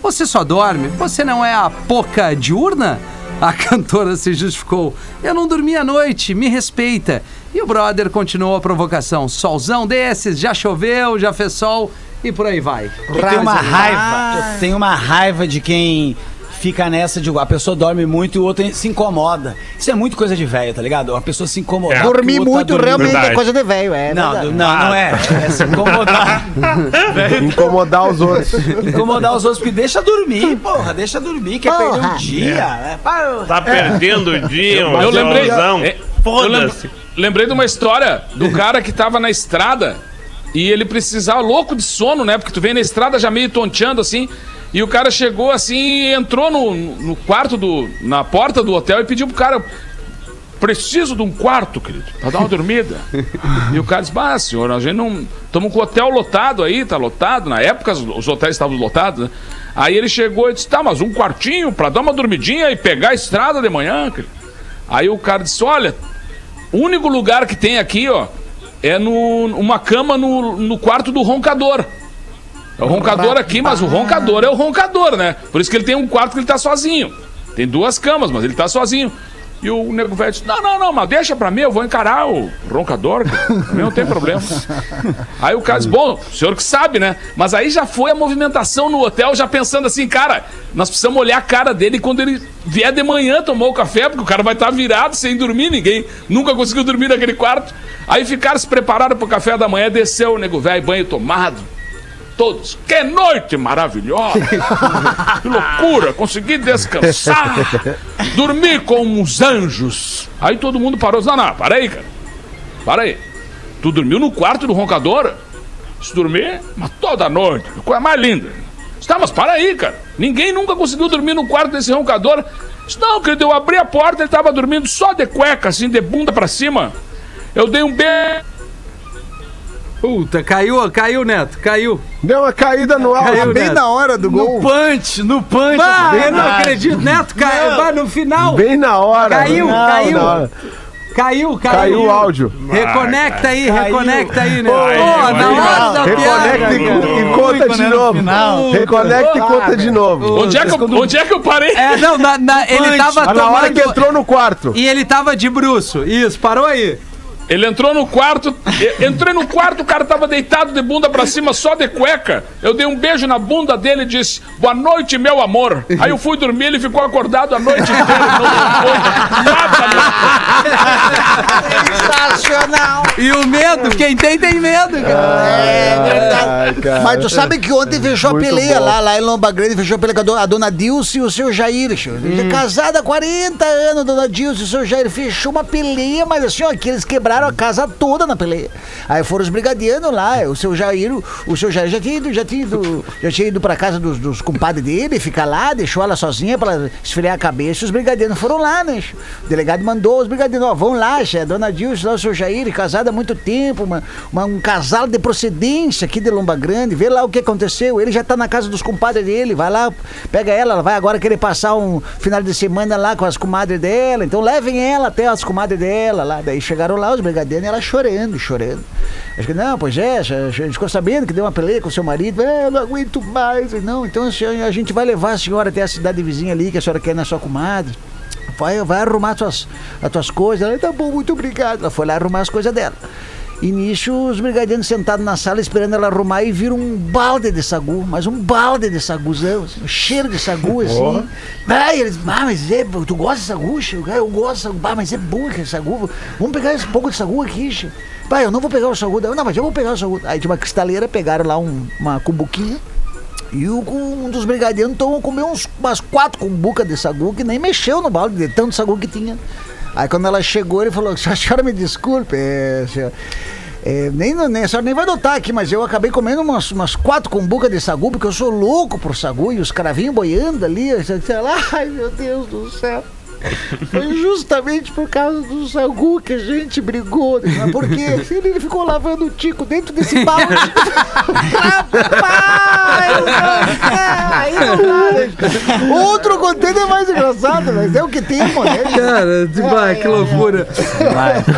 Speaker 2: Você só dorme? Você não é a Poca diurna? A cantora se justificou. Eu não dormi à noite, me respeita. E o brother continuou a provocação. Solzão desses, já choveu, já fez sol e por aí vai.
Speaker 1: Eu tenho uma raiva. Eu tenho uma raiva de quem fica nessa de a pessoa dorme muito e o outro se incomoda. Isso é muito coisa de velho, tá ligado? A pessoa se incomodar.
Speaker 3: É.
Speaker 4: Dormir
Speaker 1: tá
Speaker 4: muito
Speaker 1: dormindo.
Speaker 4: realmente é
Speaker 3: Verdade.
Speaker 4: coisa de velho, é.
Speaker 1: Não,
Speaker 4: verdade.
Speaker 1: não, não é. É se incomodar.
Speaker 5: Incomodar os outros.
Speaker 1: incomodar os outros, porque deixa dormir, porra. Deixa dormir, quer perder um
Speaker 4: Porra.
Speaker 1: dia. né? Pá,
Speaker 3: Tá perdendo o dia, um
Speaker 6: Eu lembrei, é, eu
Speaker 3: Foda-se.
Speaker 6: lembrei de uma história do cara que tava na estrada e ele precisava, louco de sono, né? Porque tu vem na estrada já meio tonteando assim. E o cara chegou assim e entrou no, no quarto do. na porta do hotel e pediu pro cara. Preciso de um quarto, querido, pra dar uma dormida. e o cara disse: Ah, senhor, a gente não. Estamos com o hotel lotado aí, tá lotado. Na época os- os hotéis estavam lotados, né? Aí ele chegou e disse: Tá, mas um quartinho pra dar uma dormidinha e pegar a estrada de manhã, querido. Aí o cara disse: Olha, o único lugar que tem aqui, ó, é no, uma cama no, no quarto do roncador. É o roncador aqui, mas o roncador é o roncador, né? Por isso que ele tem um quarto que ele tá sozinho. Tem duas camas, mas ele tá sozinho. E o nego velho disse: Não, não, não, mas deixa pra mim, eu vou encarar o roncador, não tem problema. Aí o cara disse: Bom, o senhor que sabe, né? Mas aí já foi a movimentação no hotel, já pensando assim, cara, nós precisamos olhar a cara dele quando ele vier de manhã tomar o café, porque o cara vai estar virado sem dormir, ninguém nunca conseguiu dormir naquele quarto. Aí ficaram se preparando pro café da manhã, desceu o nego velho, banho tomado. Todos. Que noite maravilhosa! que loucura! Consegui descansar! Dormi com uns anjos! Aí todo mundo parou. Não, não, para aí, cara. Para aí. Tu dormiu no quarto do roncador? Se dormir, mas toda noite. Que Coisa mais linda. Tá, mas para aí, cara. Ninguém nunca conseguiu dormir no quarto desse roncador. Não, querido, eu abri a porta, ele tava dormindo só de cueca, assim, de bunda pra cima. Eu dei um beijo.
Speaker 2: Puta, caiu, caiu, Neto, caiu.
Speaker 5: Deu uma caída no
Speaker 2: Caiu,
Speaker 5: alto.
Speaker 4: Bem
Speaker 2: Neto.
Speaker 4: na hora do gol.
Speaker 1: No punch, no punch.
Speaker 2: Bah, eu não acredito, Neto caiu, bah, no final.
Speaker 5: Bem na hora.
Speaker 2: Caiu,
Speaker 5: Não,
Speaker 2: caiu. Caiu, caiu.
Speaker 5: Caiu o áudio.
Speaker 2: Reconecta aí,
Speaker 1: Caiu.
Speaker 2: reconecta aí, Neto.
Speaker 3: Ai,
Speaker 2: Pô,
Speaker 3: ai,
Speaker 2: na hora da
Speaker 5: Reconecta
Speaker 2: piada.
Speaker 5: e, e conta de
Speaker 1: no
Speaker 5: novo. Reconecta e conta de novo.
Speaker 6: Onde é, que eu, onde é que eu parei?
Speaker 2: É, não, na- na- ele tava
Speaker 5: Ah, na hora que
Speaker 2: tomando...
Speaker 5: entrou no quarto.
Speaker 2: E ele tava de bruço. Isso, parou aí.
Speaker 6: Ele entrou no quarto, entrei no quarto, o cara tava deitado de bunda pra cima, só de cueca. Eu dei um beijo na bunda dele e disse: Boa noite, meu amor. Aí eu fui dormir, ele ficou acordado a noite inteira. Não foi nada,
Speaker 4: Sensacional.
Speaker 2: E o medo, quem tem, tem medo, cara.
Speaker 4: É verdade.
Speaker 5: Ai.
Speaker 4: Mas tu sabe que ontem fechou a
Speaker 5: Muito
Speaker 4: peleia
Speaker 5: bom.
Speaker 4: lá, lá em Lomba Grande, fechou a peleia com a do- a dona Dilce e o seu Jair. Hum. Casada há 40 anos, dona Dilce e o seu Jair. Fechou uma peleia, mas assim, ó, que eles quebraram a casa toda na peleia. Aí foram os brigadianos lá, o seu Jair, o, seu Jair já tinha ido, já tinha ido, já tinha ido pra casa dos, dos compadres dele, ficar lá, deixou ela sozinha pra esfriar a cabeça. Os brigadianos foram lá, né? O delegado mandou os brigadianos, ó, vão lá, che, dona lá, o seu Jair, casada há muito tempo, uma, uma- um casal de procedência aqui de Lomba Grande, vê lá o que aconteceu. Ele já tá na casa dos compadres dele, vai lá, pega ela, ela vai agora querer passar um final de semana lá com as comadres dela, então levem ela até as comadres dela lá. Daí chegaram lá os e ela chorando, chorando. Acho que não, pois é, a gente ficou sabendo que deu uma peleia com o seu marido, é, eu não aguento mais. Não, então a, gente vai levar a senhora até a cidade vizinha ali, que a senhora quer na sua comadre. Vai, vai arrumar as tuas, as tuas coisas. Ela, tá bom, muito obrigado. Ela foi lá arrumar as coisas dela. E nisso, os brigadianos sentados na sala esperando ela arrumar e viram um balde de sagu, mas um balde de saguzão, assim, um cheiro de sagu, assim. Ah, e eles, ah, mas é, tu gosta de sagu, Eu gosto de sagu, ah, mas é bom aquele sagu. Vamos pegar esse pouco de sagu aqui, Chico. Pai, eu não vou pegar o sagu. Não, mas eu vou pegar o sagu. Aí tinha uma cristaleira, pegaram lá um, uma cumbuquinha. E o, um dos brigadianos então comeu uns, umas quatro cumbucas de sagu que nem mexeu no balde de tanto sagu que tinha. Aí quando ela chegou, ele falou: A senhora me desculpe, é, senhora, é, nem, nem, a senhora nem vai notar aqui, mas eu acabei comendo umas, umas quatro cumbucas de sagu, porque eu sou louco por sagu e os cravinhos boiando ali. sei lá, Ai meu Deus do céu. Foi justamente por causa do sagu que a gente brigou. Mas por quê? Ele, ficou lavando o tico dentro desse balde. Rapaz! Aí não dá, né? Outro conteúdo é mais engraçado, mas é o que temos, né?
Speaker 2: Cara, vai, que loucura.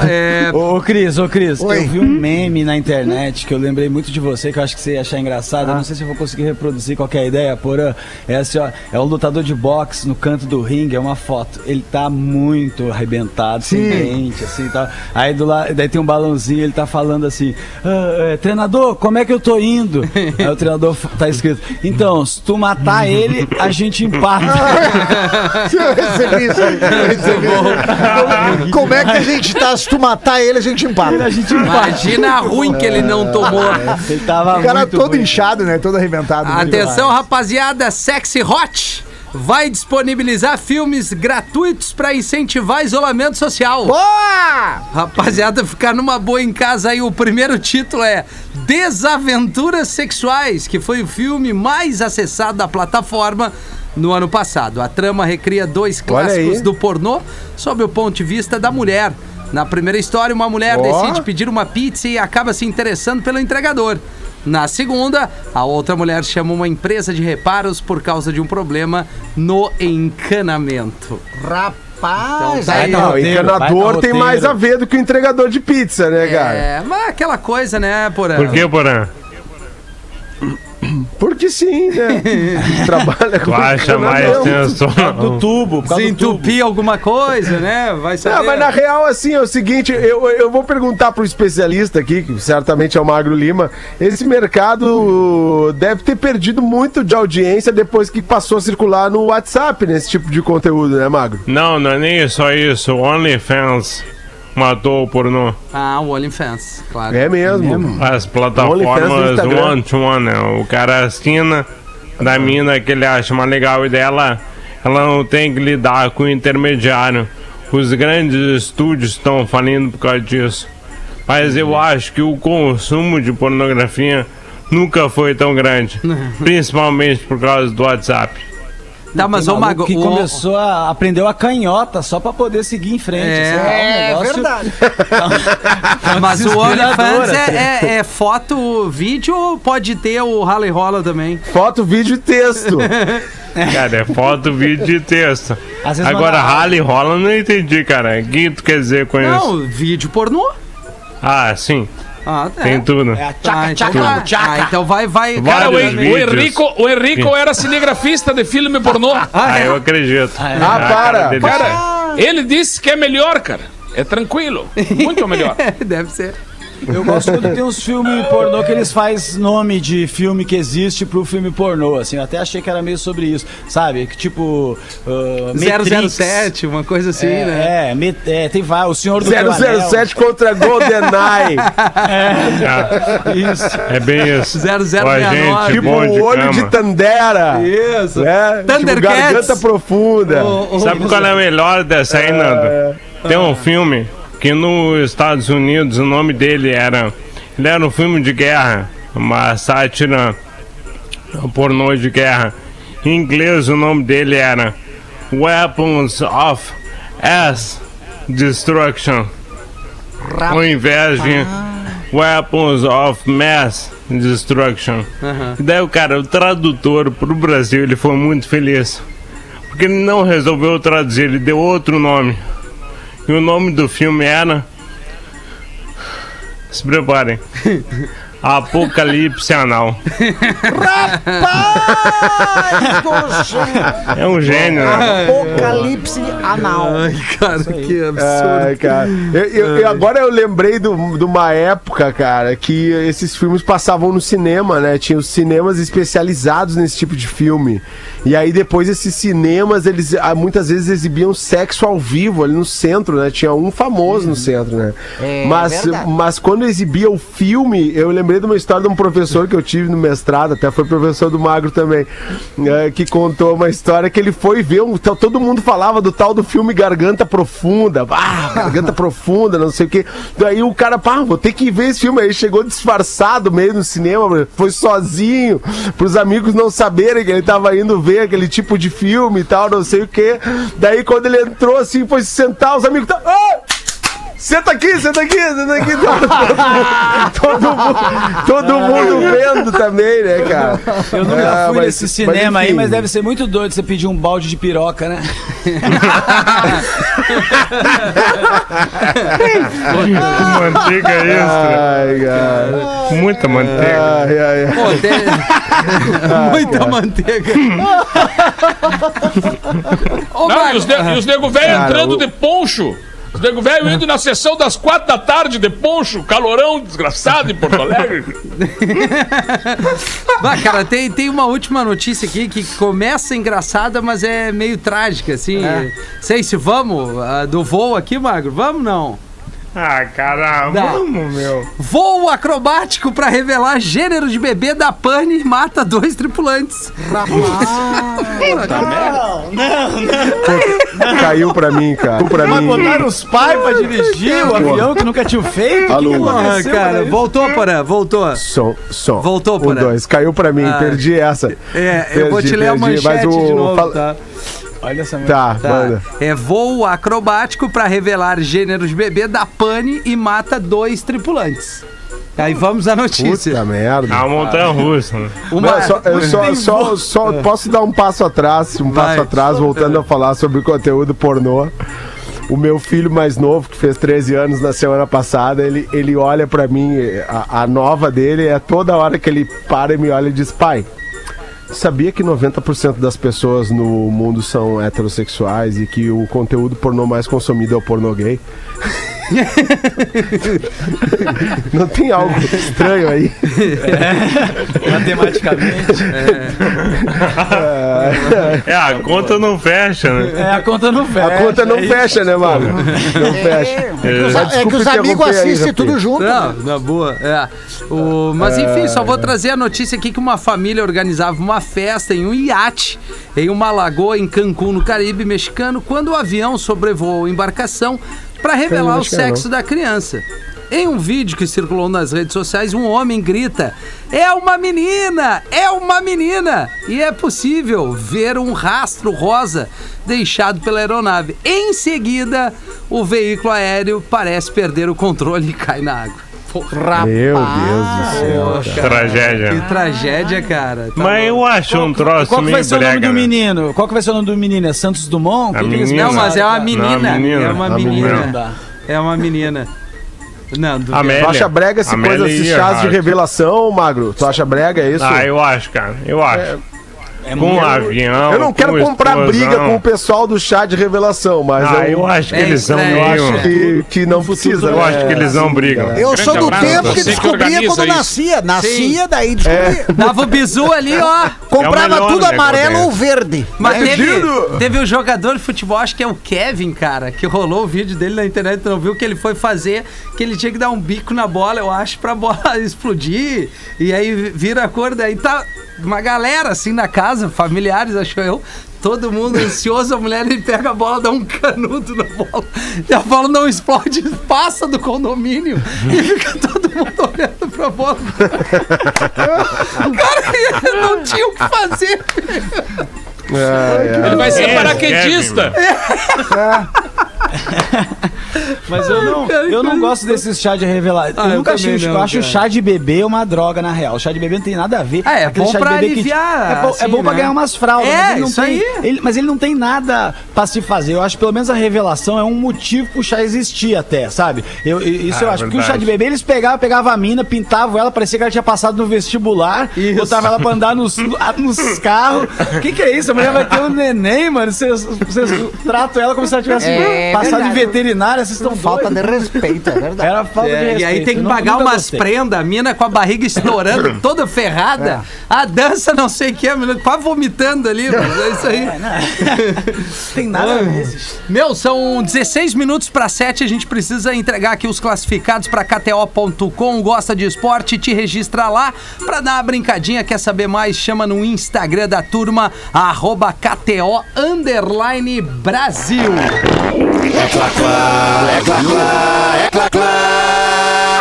Speaker 2: É,
Speaker 1: Ô, ô, Cris, ô, Cris,
Speaker 4: Oi.
Speaker 1: eu vi um meme na internet que eu lembrei muito de você, que eu acho que você ia achar engraçado. Eu não sei se eu vou conseguir reproduzir qualquer ideia, porã. É assim, ó, é um lutador de boxe no canto do ringue, é uma foto. Ele tá muito arrebentado, sem dente, assim, tá. Aí do lado, daí tem um balãozinho, ele tá falando assim, "Ah, é, treinador, como é que eu tô indo? Aí o treinador tá escrito, então, se tu matar ele, a gente empata.
Speaker 4: Eu recebi isso aí. eu recebi. Como, como é que a gente tá? Se tu matar ele, a gente empata.
Speaker 1: a gente empata.
Speaker 2: Imagina a ruim que ele não tomou.
Speaker 1: Ele tava
Speaker 4: O cara
Speaker 1: muito
Speaker 4: todo
Speaker 1: ruim.
Speaker 4: inchado, né? Todo arrebentado.
Speaker 2: Atenção, rapaziada, Sexy Hot vai disponibilizar filmes gratuitos para incentivar isolamento social.
Speaker 4: Boa!
Speaker 2: Rapaziada, ficar numa boa em casa aí. O primeiro título é Desaventuras Sexuais, que foi o filme mais acessado da plataforma no ano passado. A trama recria dois clássicos do pornô sob o ponto de vista da mulher. Na primeira história, uma mulher
Speaker 5: Ó.
Speaker 2: decide pedir uma pizza e acaba se interessando pelo entregador. Na segunda, a outra mulher chama uma empresa de reparos por causa de um problema no encanamento.
Speaker 4: Rapaz,
Speaker 2: Então tá
Speaker 4: aí,
Speaker 5: Não, o encanador tem mais a ver do que o entregador de pizza, né, cara?
Speaker 2: É, mas aquela coisa, né, Porã?
Speaker 3: Por que, Porã?
Speaker 5: Porque sim, né? Trabalha com
Speaker 3: acha mais
Speaker 5: encanamento.
Speaker 1: Do tubo,
Speaker 2: Se
Speaker 1: tubo.
Speaker 2: entupir alguma coisa, né? Vai saber.
Speaker 5: Não, mas na real, assim, é o seguinte, eu, eu vou perguntar pro especialista aqui, que certamente é o Magro Lima, esse mercado deve ter perdido muito de audiência depois que passou a circular no WhatsApp nesse tipo de conteúdo, né, Magro?
Speaker 3: Não, não é nem só isso. O OnlyFans matou o pornô.
Speaker 2: Ah, o OnlyFans, claro.
Speaker 5: É mesmo.
Speaker 3: As
Speaker 5: OnlyFans no
Speaker 3: plataformas
Speaker 5: Instagram.
Speaker 3: one-to-one, né? O cara assina da mina que ele acha mais legal e dela, ela não tem que lidar com o intermediário. Os grandes estúdios estão falindo por causa disso. Mas eu acho que o consumo de pornografia nunca foi tão grande. principalmente por causa do WhatsApp.
Speaker 2: Tá, mas
Speaker 1: maluco
Speaker 2: Mago,
Speaker 1: que
Speaker 2: o-
Speaker 1: começou a aprendeu a canhota só pra poder seguir em frente.
Speaker 2: É,
Speaker 4: É,
Speaker 1: um negócio-
Speaker 4: verdade.
Speaker 2: mas o OnlyFans é,
Speaker 1: assim.
Speaker 2: é- é foto, vídeo ou pode ter o rally rola também?
Speaker 5: Foto, vídeo e texto.
Speaker 3: Cara, é foto, vídeo e texto. Agora,
Speaker 1: manda-
Speaker 3: rally rola, não entendi, cara. O que tu quer dizer com isso?
Speaker 2: Não, vídeo pornô.
Speaker 3: Ah, sim,
Speaker 2: Ah, é.
Speaker 3: tem tudo.
Speaker 1: É a
Speaker 2: Ah,
Speaker 1: tchaca,
Speaker 2: então,
Speaker 1: tchaca,
Speaker 2: vai.
Speaker 1: tchaca.
Speaker 2: Ah, então vai, vai.
Speaker 3: Vai.
Speaker 6: Cara, o, o. Henrico, o Henrico era cinegrafista de filme pornô.
Speaker 3: Ah, eu acredito.
Speaker 5: Ah,
Speaker 3: A
Speaker 5: para.
Speaker 3: cara dele.
Speaker 6: Cara, ele disse que é melhor, cara. É tranquilo. Muito melhor.
Speaker 2: Deve ser.
Speaker 1: Eu gosto quando tem uns filmes pornô que eles fazem nome de filme que existe pro filme pornô, assim. Eu até achei que era meio sobre isso, sabe? Que tipo. uh, Matrix.
Speaker 2: 007, uma coisa assim,
Speaker 1: é,
Speaker 2: né?
Speaker 1: É, met- é, tem vários. O Senhor do Teu
Speaker 5: 007 contra GoldenEye.
Speaker 3: Ah,
Speaker 1: Isso.
Speaker 3: é bem isso.
Speaker 2: 0069.
Speaker 3: Ó, gente,
Speaker 5: tipo
Speaker 3: de
Speaker 5: o olho de
Speaker 3: cama.
Speaker 5: Tandera.
Speaker 2: Isso.
Speaker 5: É, tipo
Speaker 2: Thundercats.
Speaker 5: garganta profunda.
Speaker 3: Sabe qual é o melhor dessa aí, Nando? Tem um filme que nos Estados Unidos o nome dele era. Ele era um filme de guerra, uma sátira um pornô de guerra. Em inglês o nome dele era Weapons of Ass Destruction. Ao invés de Weapons of Mass Destruction. E daí o cara, o tradutor pro Brasil, ele foi muito feliz. Porque ele não resolveu traduzir, ele deu outro nome. E o nome do filme era. Se preparem. Apocalipse Anal.
Speaker 4: Rapaz.
Speaker 3: É um gênio, né?
Speaker 4: Apocalipse anal.
Speaker 2: Ai, cara, que absurdo.
Speaker 5: Ai, cara. Eu, eu- eu- agora eu lembrei do- de uma época, cara, que esses filmes passavam no cinema, né? Tinha os cinemas especializados nesse tipo de filme. E aí depois esses cinemas, eles ah, muitas vezes exibiam sexo ao vivo ali no centro, né? Tinha um famoso no centro, né?
Speaker 4: É
Speaker 5: mas,
Speaker 4: verdade.
Speaker 5: mas quando exibia o filme, eu lembrei de uma história de um professor que eu tive no mestrado, até foi professor do Magro também, é, que contou uma história que ele foi ver, um, todo mundo falava do tal do filme Garganta Profunda, ah, Garganta Profunda, não sei o que. Daí o cara, pá, vou ter que ver esse filme. Aí chegou disfarçado meio no cinema, foi sozinho, pros amigos não saberem que ele tava indo ver aquele tipo de filme e tal, não sei o que. Daí quando ele entrou assim, foi se sentar, os amigos. Ah! Senta aqui, senta aqui, senta aqui. Todo, todo mundo, todo mundo vendo também, né, cara?
Speaker 1: Eu nunca
Speaker 5: Ah,
Speaker 1: fui
Speaker 5: mas-
Speaker 1: nesse cinema aí,
Speaker 5: enfim.
Speaker 1: mas deve ser muito doido você pedir um balde de piroca, né?
Speaker 3: Manteiga extra.
Speaker 5: Ai, cara.
Speaker 3: Muita manteiga.
Speaker 5: Ai, ai, ai.
Speaker 2: Pô, tem... Muita manteiga. Ô,
Speaker 6: Não, e os, ne os nego velho
Speaker 5: Cara,
Speaker 6: entrando
Speaker 5: o-
Speaker 6: de poncho. Os nego velho indo na sessão das quatro da tarde de poncho, calorão desgraçado em Porto Alegre.
Speaker 2: Bah, cara, tem, tem uma última notícia aqui que começa engraçada, mas é meio trágica, assim. Sei se vamos ah, do voo aqui, Magro? Vamos não?
Speaker 3: Ah, cara,
Speaker 2: Dá.
Speaker 3: vamos, meu.
Speaker 2: Voo acrobático pra revelar gênero de bebê da pane mata dois tripulantes.
Speaker 5: Caiu pra mim, cara. Caiu pra
Speaker 1: Mas
Speaker 5: mim.
Speaker 1: botaram os pais pra dirigir o avião que nunca tinham feito?
Speaker 5: Alô.
Speaker 2: Ah, cara, voltou, Porã, voltou.
Speaker 5: Som, som.
Speaker 2: Voltou,
Speaker 5: um,
Speaker 2: Porã.
Speaker 5: dois. Caiu pra mim,
Speaker 2: Ah.
Speaker 5: perdi essa.
Speaker 2: É, eu vou
Speaker 5: Perdi,
Speaker 2: te ler a
Speaker 5: perdi,
Speaker 2: manchete
Speaker 5: mas o-
Speaker 2: de novo,
Speaker 5: fala-
Speaker 2: tá?
Speaker 1: Olha essa
Speaker 5: Tá,
Speaker 2: Tá.
Speaker 5: manda.
Speaker 2: É voo acrobático pra revelar gênero de bebê da pane e mata dois tripulantes. Aí vamos à notícia.
Speaker 5: Puta merda.
Speaker 3: É uma montanha russa, né?
Speaker 2: Uma-
Speaker 5: Não, só, eu só, só, só posso dar um passo atrás, um
Speaker 2: Vai.
Speaker 5: passo atrás, voltando a falar sobre conteúdo pornô. O meu filho mais novo, que fez 13 anos na semana passada, ele, ele olha pra mim, a, a nova dele é toda hora que ele para e me olha e diz: Pai, sabia que 90% das pessoas no mundo são heterossexuais e que o conteúdo pornô mais consumido é o pornô gay? Não tem algo estranho aí?
Speaker 1: Matematicamente.
Speaker 3: É, a conta não fecha, né?
Speaker 1: É, a conta não fecha.
Speaker 5: A conta não
Speaker 1: é isso.
Speaker 5: fecha, né, mano? Não fecha.
Speaker 4: É que os, é que os amigos
Speaker 5: aí,
Speaker 4: assistem tudo junto.
Speaker 2: Não,
Speaker 4: né?
Speaker 2: na boa. É. O, mas enfim, só vou trazer a notícia aqui que uma família organizava uma festa em um iate em uma lagoa em Cancún, no Caribe mexicano, quando o avião sobrevoou a embarcação para revelar o sexo da criança. Em um vídeo que circulou nas redes sociais, um homem grita: É uma menina! É uma menina! E é possível ver um rastro rosa deixado pela aeronave. Em seguida, o veículo aéreo parece perder o controle e cai na água.
Speaker 5: Meu Deus do céu.
Speaker 3: Tragédia.
Speaker 2: Que tragédia, cara. Tá
Speaker 3: Mas eu acho um troço
Speaker 1: Qual que
Speaker 3: meio
Speaker 1: vai ser o nome do
Speaker 3: né?
Speaker 1: menino? Qual que vai ser o nome do menino? É Santos Dumont?
Speaker 3: A
Speaker 1: Que que eles
Speaker 3: menina.
Speaker 2: Não, mas é uma menina.
Speaker 3: Não, menina.
Speaker 2: É uma
Speaker 5: A
Speaker 2: menina.
Speaker 5: menina.
Speaker 2: É uma menina. Não, do
Speaker 3: Amélia.
Speaker 5: Tu acha brega esse
Speaker 3: Amélia
Speaker 5: coisa, esses chás de revelação, Magro? Tu acha brega isso?
Speaker 3: Ah, eu acho, cara. Eu acho.
Speaker 1: É
Speaker 3: com um avião.
Speaker 5: eu não quero
Speaker 3: com
Speaker 5: comprar
Speaker 3: explosão.
Speaker 5: briga com o pessoal do chá de revelação, mas
Speaker 3: Ah,
Speaker 5: eu,
Speaker 3: eu acho que
Speaker 2: É
Speaker 3: eles são meio.
Speaker 5: acho que, que não precisa.
Speaker 3: Eu
Speaker 5: né?
Speaker 3: acho que eles não brigam.
Speaker 4: Eu sou do
Speaker 6: abraço
Speaker 4: tempo que descobria quando
Speaker 6: isso.
Speaker 4: nascia. Nascia, daí
Speaker 5: É.
Speaker 4: descobria.
Speaker 2: Dava o bizu ali, ó.
Speaker 4: Comprava
Speaker 3: melhor
Speaker 4: tudo amarelo ou verde.
Speaker 2: Mas teve,
Speaker 5: Imagino.
Speaker 2: teve um jogador de futebol, acho que é o Kevin, cara, que rolou o vídeo dele na internet, tu não viu que ele foi fazer, que ele tinha que dar um bico na bola, eu acho, pra bola explodir. E aí vira a cor, daí tá uma galera assim na casa, familiares, acho eu. Todo mundo ansioso, a mulher ele pega a bola, dá um canudo na bola. E a bola não explode, passa do condomínio e fica todo mundo olhando pra bola. Cara, ele não tinha o que fazer.
Speaker 5: É,
Speaker 6: Ele vai ser
Speaker 3: É,
Speaker 6: paraquedista.
Speaker 1: Mas eu não, eu não gosto desses chá de revelação.
Speaker 2: Ah,
Speaker 1: eu
Speaker 2: eu
Speaker 1: nunca achei.
Speaker 2: também
Speaker 1: Eu
Speaker 2: não,
Speaker 1: acho o chá de bebê uma droga, na real. O chá de bebê não tem nada a ver.
Speaker 2: Ah, é
Speaker 1: Aquele
Speaker 2: bom
Speaker 1: chá de
Speaker 2: pra
Speaker 1: bebê que-
Speaker 2: aliviar,
Speaker 1: é bom, é
Speaker 2: assim,
Speaker 1: bom pra
Speaker 2: né?
Speaker 1: ganhar umas fraldas.
Speaker 2: É,
Speaker 1: mas ele não
Speaker 2: isso
Speaker 1: tem,
Speaker 2: aí.
Speaker 1: ele- mas ele não tem nada pra se fazer. Eu acho que pelo menos a revelação é um motivo pro chá existir até, sabe? Eu, isso
Speaker 3: Ah,
Speaker 1: eu
Speaker 3: é
Speaker 1: acho. Porque o chá de bebê eles pegavam, pegavam a mina, pintavam ela, parecia que ela tinha passado no vestibular,
Speaker 2: Isso.
Speaker 1: botava ela pra andar nos, nos carros. O que, que é isso? A mulher vai ter um neném, mano. Vocês, vocês tratam ela como se ela tivesse
Speaker 4: É
Speaker 1: passado em veterinária, vocês estão
Speaker 4: Falta
Speaker 1: doidos.
Speaker 4: de respeito, é verdade.
Speaker 1: Era falta de
Speaker 2: É,
Speaker 1: respeito.
Speaker 2: e aí tem que
Speaker 1: não-
Speaker 2: pagar
Speaker 1: nunca
Speaker 2: umas prendas, a mina com a barriga estourando, toda ferrada. A dança não sei o que, a menina quase vomitando ali, mas é isso aí.
Speaker 1: Tem nada a ver.
Speaker 2: Meu, são 16 minutos para 7, a gente precisa entregar aqui os classificados para KTO.com, gosta de esporte, te registra lá para dar uma brincadinha, quer saber mais? Chama no Instagram da turma, arroba KTO underline Brasil.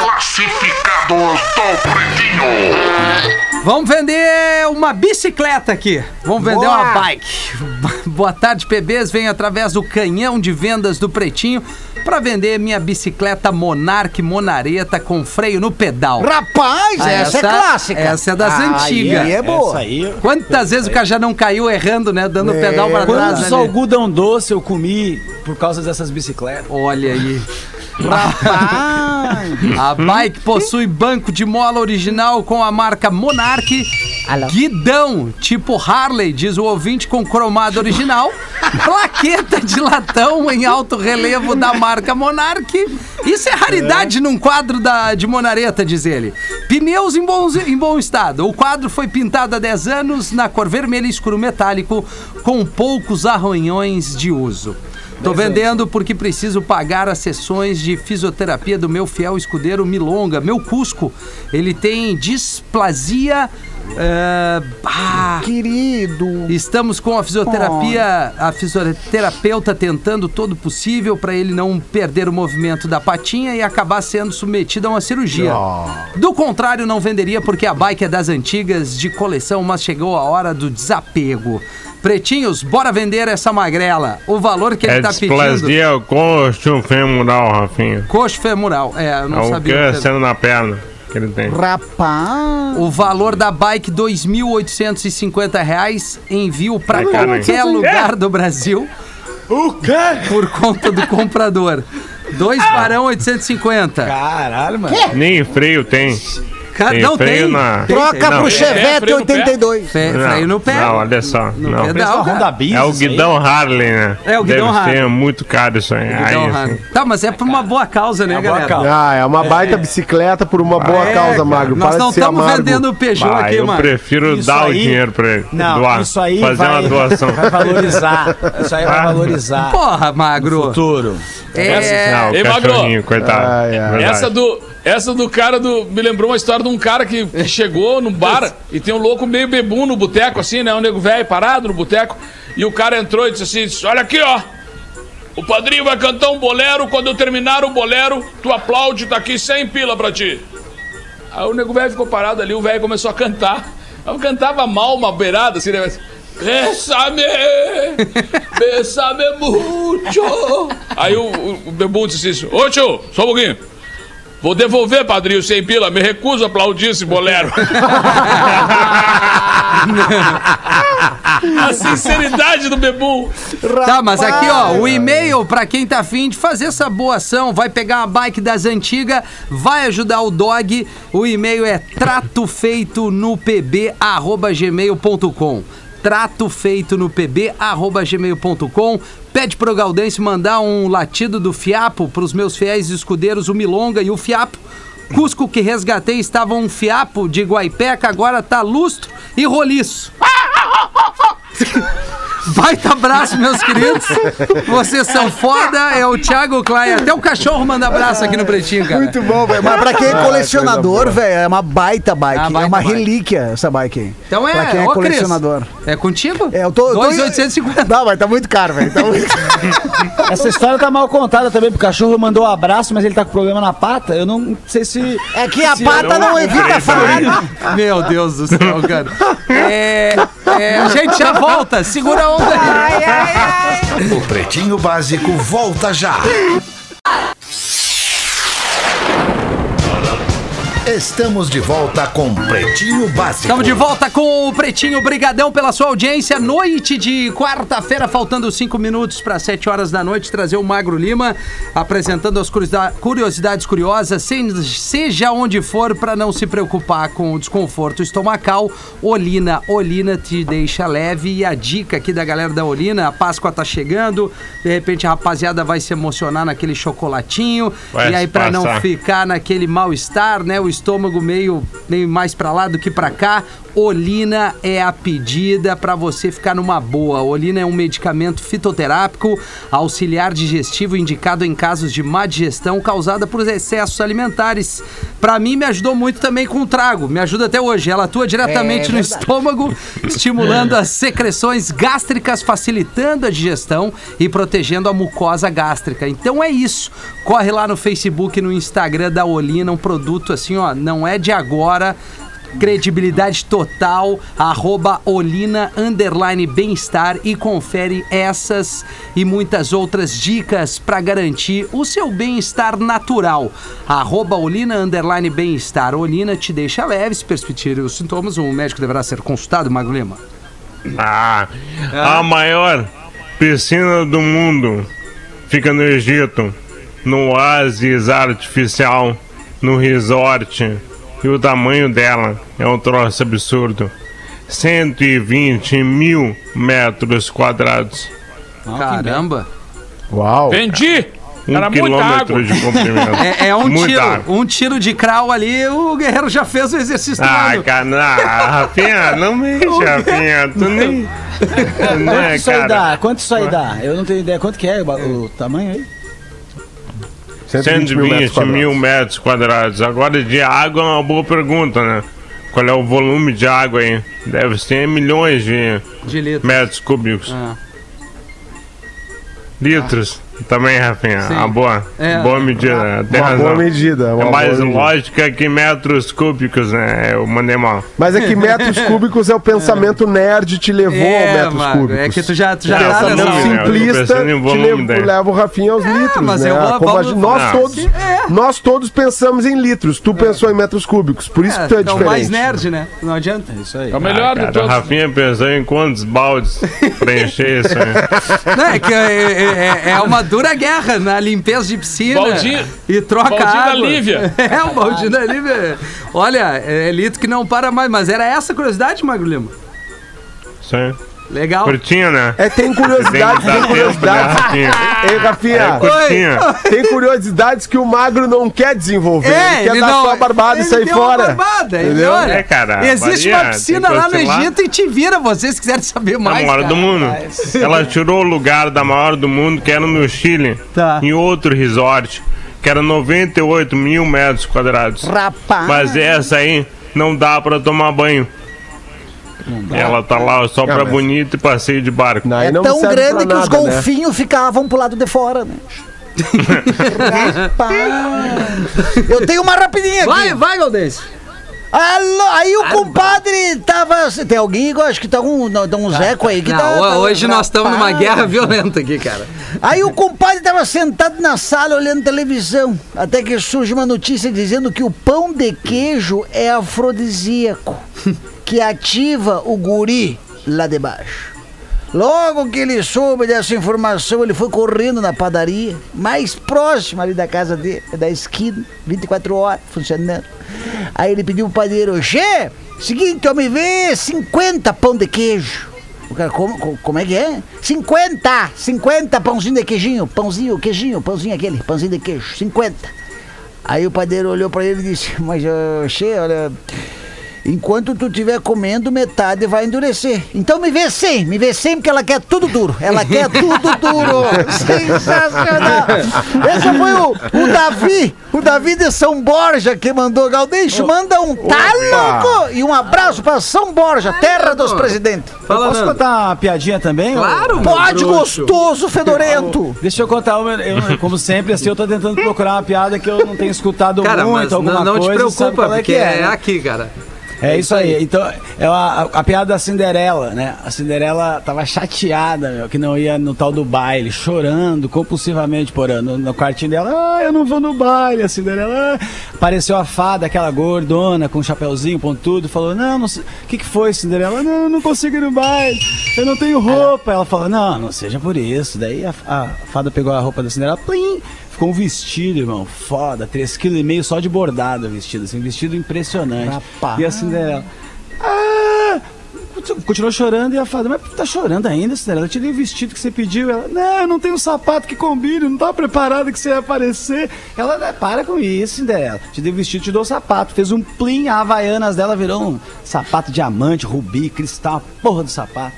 Speaker 7: Classificados do Pretinho.
Speaker 2: Vamos vender uma bicicleta aqui. Vamos vender
Speaker 4: Boa.
Speaker 2: uma bike. Boa tarde, PBs. Vem através do canhão de vendas do Pretinho pra vender minha bicicleta Monarch Monareta com freio no pedal.
Speaker 4: Rapaz,
Speaker 2: Ah,
Speaker 4: essa, é clássica.
Speaker 2: Essa é das
Speaker 4: Aí
Speaker 2: antigas.
Speaker 4: é boa.
Speaker 1: Essa aí.
Speaker 2: Quantas vezes o cara já não caiu errando, né? Dando o pedal pra trás.
Speaker 1: Quantos
Speaker 2: ali?
Speaker 1: algodão doce eu comi por causa dessas bicicletas?
Speaker 2: Olha aí.
Speaker 4: Rapaz.
Speaker 2: A bike possui banco de mola original com a marca Monarch. Guidão, tipo Harley, diz o ouvinte, com cromado original. Plaqueta de latão em alto relevo da marca Monarch. Isso é raridade num quadro da, de Monareta, diz ele. Pneus em, bons, em bom estado. O quadro foi pintado há 10 anos na cor vermelha escuro metálico, com poucos arranhões de uso. Tô vendendo porque preciso pagar as sessões de fisioterapia do meu fiel escudeiro Milonga, meu Cusco. Ele tem displasia. Eh, ah,
Speaker 4: Querido.
Speaker 2: Estamos com a fisioterapia, a fisioterapeuta tentando todo o possível para ele não perder o movimento da patinha e acabar sendo submetido a uma cirurgia. Do contrário, não venderia porque a bike é das antigas de coleção, mas chegou a hora do desapego. Pretinhos, bora vender essa magrela. O valor que ele
Speaker 3: É
Speaker 2: tá pedindo.
Speaker 3: coxo femoral, Rafinha.
Speaker 2: Coxo femoral. É, eu não
Speaker 3: É o
Speaker 2: sabia.
Speaker 3: câncer na perna que ele tem.
Speaker 4: Rapaz.
Speaker 2: O valor da bike, 2.850 reais. Envio para
Speaker 3: É
Speaker 2: qualquer lugar do Brasil.
Speaker 1: O quê?
Speaker 2: por conta do comprador. Dois barão 850.
Speaker 1: Caralho, mano.
Speaker 3: Nem freio tem.
Speaker 2: Ca-
Speaker 3: Tem
Speaker 2: não tem.
Speaker 3: na-
Speaker 4: Troca
Speaker 2: tem.
Speaker 4: pro
Speaker 6: é,
Speaker 4: Chevette
Speaker 6: no pé.
Speaker 4: 82.
Speaker 2: Fe- freio no pé.
Speaker 3: Não, olha só.
Speaker 2: No
Speaker 3: não.
Speaker 2: pedal. Cara.
Speaker 1: Honda Bis.
Speaker 3: É o
Speaker 1: aí.
Speaker 3: guidão Harley, né?
Speaker 2: É o guidão
Speaker 3: Deve
Speaker 2: Harley.
Speaker 3: ser muito caro isso aí. Aí,
Speaker 2: Tá, mas é por uma boa causa, né,
Speaker 1: boa
Speaker 2: galera?
Speaker 1: causa.
Speaker 5: Ah, é uma baita bicicleta por uma boa
Speaker 2: É,
Speaker 5: causa,
Speaker 2: cara.
Speaker 5: Magro.
Speaker 2: Nós
Speaker 5: Para
Speaker 2: não estamos vendendo o Peugeot aqui,
Speaker 3: eu
Speaker 2: mano.
Speaker 3: prefiro
Speaker 1: Isso
Speaker 3: dar o dinheiro pra ele.
Speaker 1: Não,
Speaker 3: doar,
Speaker 1: isso aí
Speaker 3: fazer
Speaker 1: vai,
Speaker 3: uma doação.
Speaker 1: vai valorizar. Isso aí vai
Speaker 3: Ah.
Speaker 1: valorizar.
Speaker 2: Porra, magro.
Speaker 1: Futuro.
Speaker 2: É.
Speaker 3: Não, o
Speaker 6: Ei, Magro.
Speaker 3: cachorrinho, coitado.
Speaker 6: Essa do, essa do cara do. Me lembrou uma história de um cara que, chegou no bar e tem um louco meio bebum no boteco, assim, né? Um nego velho parado no boteco. E o cara entrou e disse assim: disse, Olha aqui, ó. O padrinho vai cantar um bolero. Quando eu terminar o bolero, tu aplaude, tá aqui 100 pila pra ti. Aí o nego velho ficou parado ali, o velho começou a cantar. Eu cantava mal uma beirada, assim, né? Bésame! Bésame mucho! Aí o, o, o bebum disse assim: Ô tio, só um pouquinho. Vou devolver, padrinho, sem pila. Me recuso a aplaudir esse bolero. a sinceridade do bebum.
Speaker 2: Tá, mas aqui, ó, o e-mail pra quem tá afim de fazer essa boa ação, vai pegar uma bike das antigas, vai ajudar o dog. O e-mail é tratofeito no pb@gmail.com. Trato feito no pb@gmail.com. Pede pro Galdense mandar um latido do fiapo pros meus fiéis escudeiros, o Milonga e o Fiapo. Cusco que resgatei estava um fiapo de guaipeca, agora tá lustro e roliço. Baita abraço, meus queridos. Vocês são foda. É o Thiago Klein. Até o cachorro manda abraço aqui no Pretinho, cara.
Speaker 4: Muito bom, velho. Mas pra quem é colecionador,
Speaker 5: coisa
Speaker 4: velho, é uma baita bike.
Speaker 2: Ah, baita
Speaker 4: é uma
Speaker 2: bike.
Speaker 4: relíquia essa bike aí.
Speaker 2: Então é,
Speaker 4: Pra quem é
Speaker 2: ô,
Speaker 4: colecionador.
Speaker 2: É contigo?
Speaker 4: É, eu tô. eu tô-
Speaker 2: 2,850.
Speaker 4: Não, mas tá muito caro, velho. Tá muito.
Speaker 1: Essa história tá mal contada também, porque o cachorro mandou um abraço, mas ele tá com problema na pata. Eu não sei se.
Speaker 4: É que a
Speaker 1: Se
Speaker 4: pata não evita falar.
Speaker 2: Meu Deus do céu, cara. É, é, a gente já volta. Segura a onda aí.
Speaker 8: O Pretinho Básico volta já. Estamos de volta com Pretinho Básico.
Speaker 2: Estamos de volta com o Pretinho. Brigadão pela sua audiência. Noite de quarta-feira, faltando cinco minutos para sete horas da noite, trazer o Magro Lima apresentando as curiosidade- curiosidades curiosas, seja onde for, para não se preocupar com o desconforto estomacal. Olina, Olina te deixa leve. E a dica aqui da galera da Olina, a Páscoa tá chegando, de repente a rapaziada vai se emocionar naquele chocolatinho.
Speaker 3: Vai
Speaker 2: e aí, para não ficar naquele mal-estar, né? O estômago meio, meio mais pra lá do que pra cá. Olina é a pedida para você ficar numa boa. Olina é um medicamento fitoterápico, auxiliar digestivo indicado em casos de má digestão causada por excessos alimentares. Para mim me ajudou muito também com o trago, me ajuda até hoje. Ela atua diretamente
Speaker 4: É
Speaker 2: no
Speaker 4: verdade.
Speaker 2: estômago, estimulando as secreções gástricas, facilitando a digestão e protegendo a mucosa gástrica. Então é isso. Corre lá no Facebook e no Instagram da Olina, um produto assim, ó, não é de agora. Credibilidade total, arroba Olina underline bem-estar e confere essas e muitas outras dicas para garantir o seu bem-estar natural. Arroba Olina underline bem-estar. Olina te deixa leve, se persistirem os sintomas, o médico deverá ser consultado, Magro Lima.
Speaker 3: Ah, a maior piscina do mundo fica no Egito, no oásis artificial, no resort. E o tamanho dela é um troço absurdo. 120 mil metros quadrados.
Speaker 2: Caramba!
Speaker 5: Uau.
Speaker 6: Vendi!
Speaker 3: Um
Speaker 6: Era
Speaker 3: quilômetro de comprimento.
Speaker 2: É, é um
Speaker 3: Muita
Speaker 2: tiro,
Speaker 3: água.
Speaker 2: um tiro de crau ali, o Guerreiro já fez o exercício
Speaker 3: Ah, cara, não, Rafinha, não mexe, Rafinha. Tu nem.
Speaker 1: Quanto
Speaker 3: né,
Speaker 1: isso aí dá? Quanto isso aí dá? Eu não tenho ideia. Quanto que é o, o tamanho aí?
Speaker 5: 120 mil metros
Speaker 3: 120 mil
Speaker 5: quadrados.
Speaker 3: metros quadrados. Agora, de água é uma boa pergunta, né? Qual é o volume de água aí? Deve ser milhões de
Speaker 2: De litro.
Speaker 3: metros cúbicos.
Speaker 2: Ah.
Speaker 3: Litros. Também, Rafinha.
Speaker 2: Sim.
Speaker 3: A boa.
Speaker 2: É.
Speaker 3: Boa medida. Tem
Speaker 5: Uma
Speaker 3: razão.
Speaker 5: boa medida. Uma
Speaker 3: É
Speaker 5: boa
Speaker 3: mais
Speaker 5: medida.
Speaker 3: lógica que metros cúbicos, né? Eu mandei mal.
Speaker 5: Mas é que metros cúbicos é o pensamento nerd te levou
Speaker 2: É,
Speaker 5: ao metros
Speaker 2: Mago,
Speaker 5: cúbicos.
Speaker 2: é que tu já, tu já
Speaker 3: É,
Speaker 2: tá
Speaker 3: essa
Speaker 2: nessa
Speaker 3: né?
Speaker 5: Simplista te
Speaker 3: volume
Speaker 5: leva, o Rafinha aos litros,
Speaker 2: mas
Speaker 5: né?
Speaker 2: eu vou-
Speaker 5: Como a
Speaker 2: vamos-
Speaker 5: gente- nós,
Speaker 3: Ah,
Speaker 5: todos,
Speaker 2: é.
Speaker 5: nós todos pensamos em litros. Tu pensou em metros cúbicos. Por isso que tu é
Speaker 2: É, é o
Speaker 5: diferente.
Speaker 2: mais nerd, né? Não adianta.
Speaker 1: Isso aí.
Speaker 6: É o melhor
Speaker 3: Ah,
Speaker 6: de
Speaker 3: cara,
Speaker 6: todos.
Speaker 3: Rafinha pensou em quantos baldes pra encher isso aí.
Speaker 2: Não, é que é, é- é uma dura guerra na limpeza de piscina.
Speaker 6: Baldinho-
Speaker 2: e troca
Speaker 6: Baldinho da
Speaker 2: água.
Speaker 6: Lívia.
Speaker 2: É, o baldinho da Lívia. Olha, é litro que não para mais. Mas era essa a curiosidade, Magro Lima?
Speaker 3: Aí.
Speaker 2: Legal.
Speaker 3: Curtinha, né?
Speaker 5: É, tem
Speaker 3: Tem que
Speaker 5: curiosidades,
Speaker 3: dar
Speaker 5: tem
Speaker 3: tempo, né,
Speaker 5: curiosidades. Ei, Rafinha,
Speaker 3: É curtinha.
Speaker 5: tem curiosidades que o magro não quer desenvolver.
Speaker 2: É,
Speaker 5: ele quer dar só a barbada e
Speaker 2: ele
Speaker 5: sair fora.
Speaker 2: barbada, ele,
Speaker 5: Entendeu?
Speaker 2: olha,
Speaker 3: É, cara,
Speaker 2: Existe uma piscina
Speaker 3: tem
Speaker 2: lá no. Egito e te vira, vocês se quiserem saber
Speaker 3: A
Speaker 2: mais.
Speaker 3: maior
Speaker 2: cara.
Speaker 3: do mundo. Ela tirou o lugar da maior do mundo, que era no Chile,
Speaker 2: Tá.
Speaker 3: em outro resort, que era 98 mil metros quadrados.
Speaker 4: Rapaz.
Speaker 3: Mas essa aí não dá pra tomar banho. Ela tá lá só pra
Speaker 5: mas-
Speaker 3: bonito e passeio de barco.
Speaker 5: Aí
Speaker 4: É
Speaker 5: não
Speaker 4: tão grande que os
Speaker 5: nada, né?
Speaker 4: golfinhos ficavam pro lado de fora, né? Eu tenho uma rapidinha aqui.
Speaker 2: Vai, vai, Galdense.
Speaker 4: Alô, aí o compadre tava. Tem alguém, eu acho que tá um, não, tá um Zeco aí que
Speaker 2: Não,
Speaker 4: tá. tá-
Speaker 2: hoje nós estamos numa guerra violenta aqui, cara.
Speaker 4: Aí o compadre tava sentado na sala olhando televisão. Até que surge uma notícia dizendo que o pão de queijo é afrodisíaco. Que ativa o guri lá de baixo. Logo que ele soube dessa informação, ele foi correndo na padaria, mais próxima ali da casa dele, da esquina, 24 horas funcionando. Aí ele pediu pro padeiro, Che, seguinte, eu me vê 50 pão de queijo. O cara, como, co- como é que é? 50! 50 pãozinho de queijinho, pãozinho, queijinho, pãozinho aquele, pãozinho de queijo, 50. Aí o padeiro olhou pra ele e disse, mas, Che, olha... Enquanto tu estiver comendo, metade vai endurecer. Então me vê 100, me vê 100 porque ela quer tudo duro. Ela quer tudo duro. Sensacional. Esse foi o, o Davi, o Davi de São Borja que mandou. Galdeixo, manda um tá louco e um abraço pra São Borja, terra dos presidentes.
Speaker 2: Fala,
Speaker 1: Posso
Speaker 2: Nando.
Speaker 1: contar uma piadinha também?
Speaker 2: Claro,
Speaker 4: Pode,
Speaker 2: bruxo.
Speaker 4: gostoso, fedorento.
Speaker 1: Deixa eu contar uma. Eu, como sempre, assim, eu tô tentando procurar uma piada que eu não tenho escutado
Speaker 2: Cara,
Speaker 1: muito, alguma
Speaker 2: não, não te
Speaker 1: coisa. sabe
Speaker 2: preocupa,
Speaker 1: qual é
Speaker 2: porque
Speaker 1: que
Speaker 2: é,
Speaker 1: né?
Speaker 2: aqui, cara.
Speaker 1: É isso aí. Então, é a, a, piada da Cinderela, né? A Cinderela tava chateada, meu, que não ia no tal do baile, chorando compulsivamente por ano. No quartinho dela, ah, eu não vou no baile. A Cinderela, ah. apareceu a fada, aquela gordona com um chapeuzinho pontudo, falou: Não, não. O que, que foi, Cinderela? Não, eu não consigo ir no baile, eu não tenho roupa. Ela falou: Não, não seja por isso. Daí a, a fada pegou a roupa da Cinderela, plim, ficou um vestido, irmão, foda, 3,5 kg só de bordado vestido, assim, vestido impressionante.
Speaker 4: Rapaz.
Speaker 1: E a Cinderela. Ah! Continuou chorando e a fada, mas tá chorando ainda, Cinderela? Eu tirei o vestido que você pediu. Ela, não, eu não tenho um sapato que combine, não tava preparado que você ia aparecer. Ela, "Ah, para com isso, Cinderela. Te dei o vestido, te dou o sapato. Fez um plim, a Havaianas dela virou um sapato diamante, rubi, cristal, porra do sapato.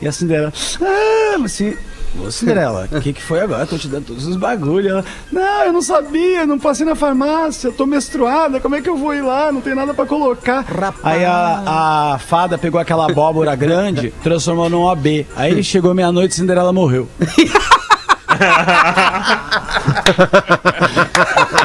Speaker 1: E a Cinderela, ah, mas se. Ô Cinderela, o que, que foi agora? Tô te dando todos os bagulhos. Ela, não, eu não sabia, não passei na farmácia, tô menstruada, como é que eu vou ir lá? Não tem nada pra colocar.
Speaker 4: Rapaz.
Speaker 1: Aí a, a fada pegou aquela abóbora grande, transformou num OB. Aí chegou meia-noite e Cinderela morreu.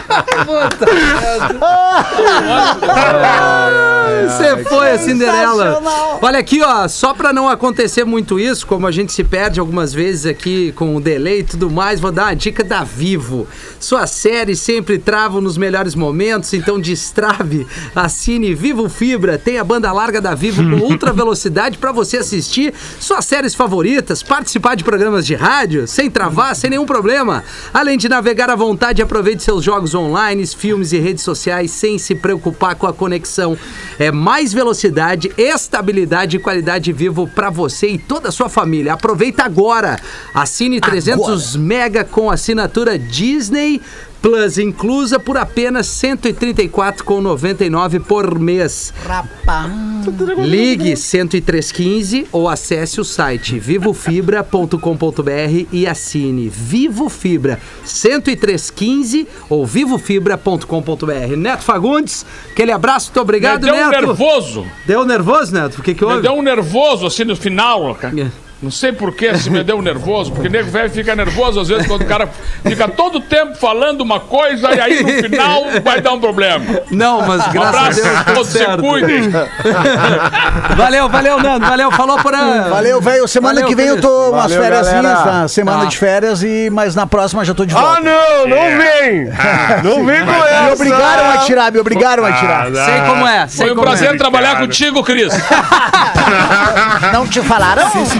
Speaker 2: Você foi a Cinderela. Olha aqui, ó, só pra não acontecer muito isso, como a gente se perde algumas vezes aqui com o delay e tudo mais, vou dar uma dica da Vivo. Sua série sempre travam nos melhores momentos, então destrave, assine Vivo Fibra, tem a banda larga da Vivo com ultra velocidade pra você assistir suas séries favoritas, participar de programas de rádio, sem travar, sem nenhum problema. Além de navegar à vontade, aproveite seus jogos online, filmes e redes sociais sem se preocupar com a conexão. É mais velocidade, estabilidade e qualidade vivo pra você e toda a sua família. Aproveita agora. Assine 300 mega com assinatura Disney Plus inclusa por apenas R$ 134,99 por mês.
Speaker 4: Rapaz.
Speaker 2: Ligue 10315 ou acesse o site vivofibra.com.br e assine Vivo Fibra 10315 ou vivofibra.com.br. Neto Fagundes, aquele abraço, muito
Speaker 6: Me
Speaker 2: obrigado,
Speaker 6: deu um
Speaker 2: Neto.
Speaker 6: nervoso.
Speaker 2: Deu nervoso, Neto? O que que
Speaker 6: Me
Speaker 2: houve?
Speaker 6: deu um nervoso assim no final, cara.
Speaker 2: É.
Speaker 6: Não sei por que se me deu nervoso, porque o nego velho fica nervoso às vezes quando o cara fica todo o tempo falando uma coisa e aí no final vai dar um problema.
Speaker 2: Não, mas
Speaker 6: Um
Speaker 2: graças
Speaker 6: abraço,
Speaker 2: a Deus, tudo
Speaker 6: todos se cuidem.
Speaker 2: Valeu, valeu, Nando, valeu, falou por aí.
Speaker 4: Valeu, velho. Semana
Speaker 2: Valeu,
Speaker 4: que vem eu tô umas férias, na semana
Speaker 2: Tá.
Speaker 4: de férias, e, mas na próxima já tô de volta.
Speaker 5: Ah, não, não vem! Não vem com essa!
Speaker 4: Me obrigaram a tirar, me obrigaram a tirar.
Speaker 2: Sei como é, sei
Speaker 6: Foi um
Speaker 2: como
Speaker 6: prazer
Speaker 2: é.
Speaker 6: trabalhar contigo, Cris.
Speaker 4: Não te falaram?
Speaker 8: Você se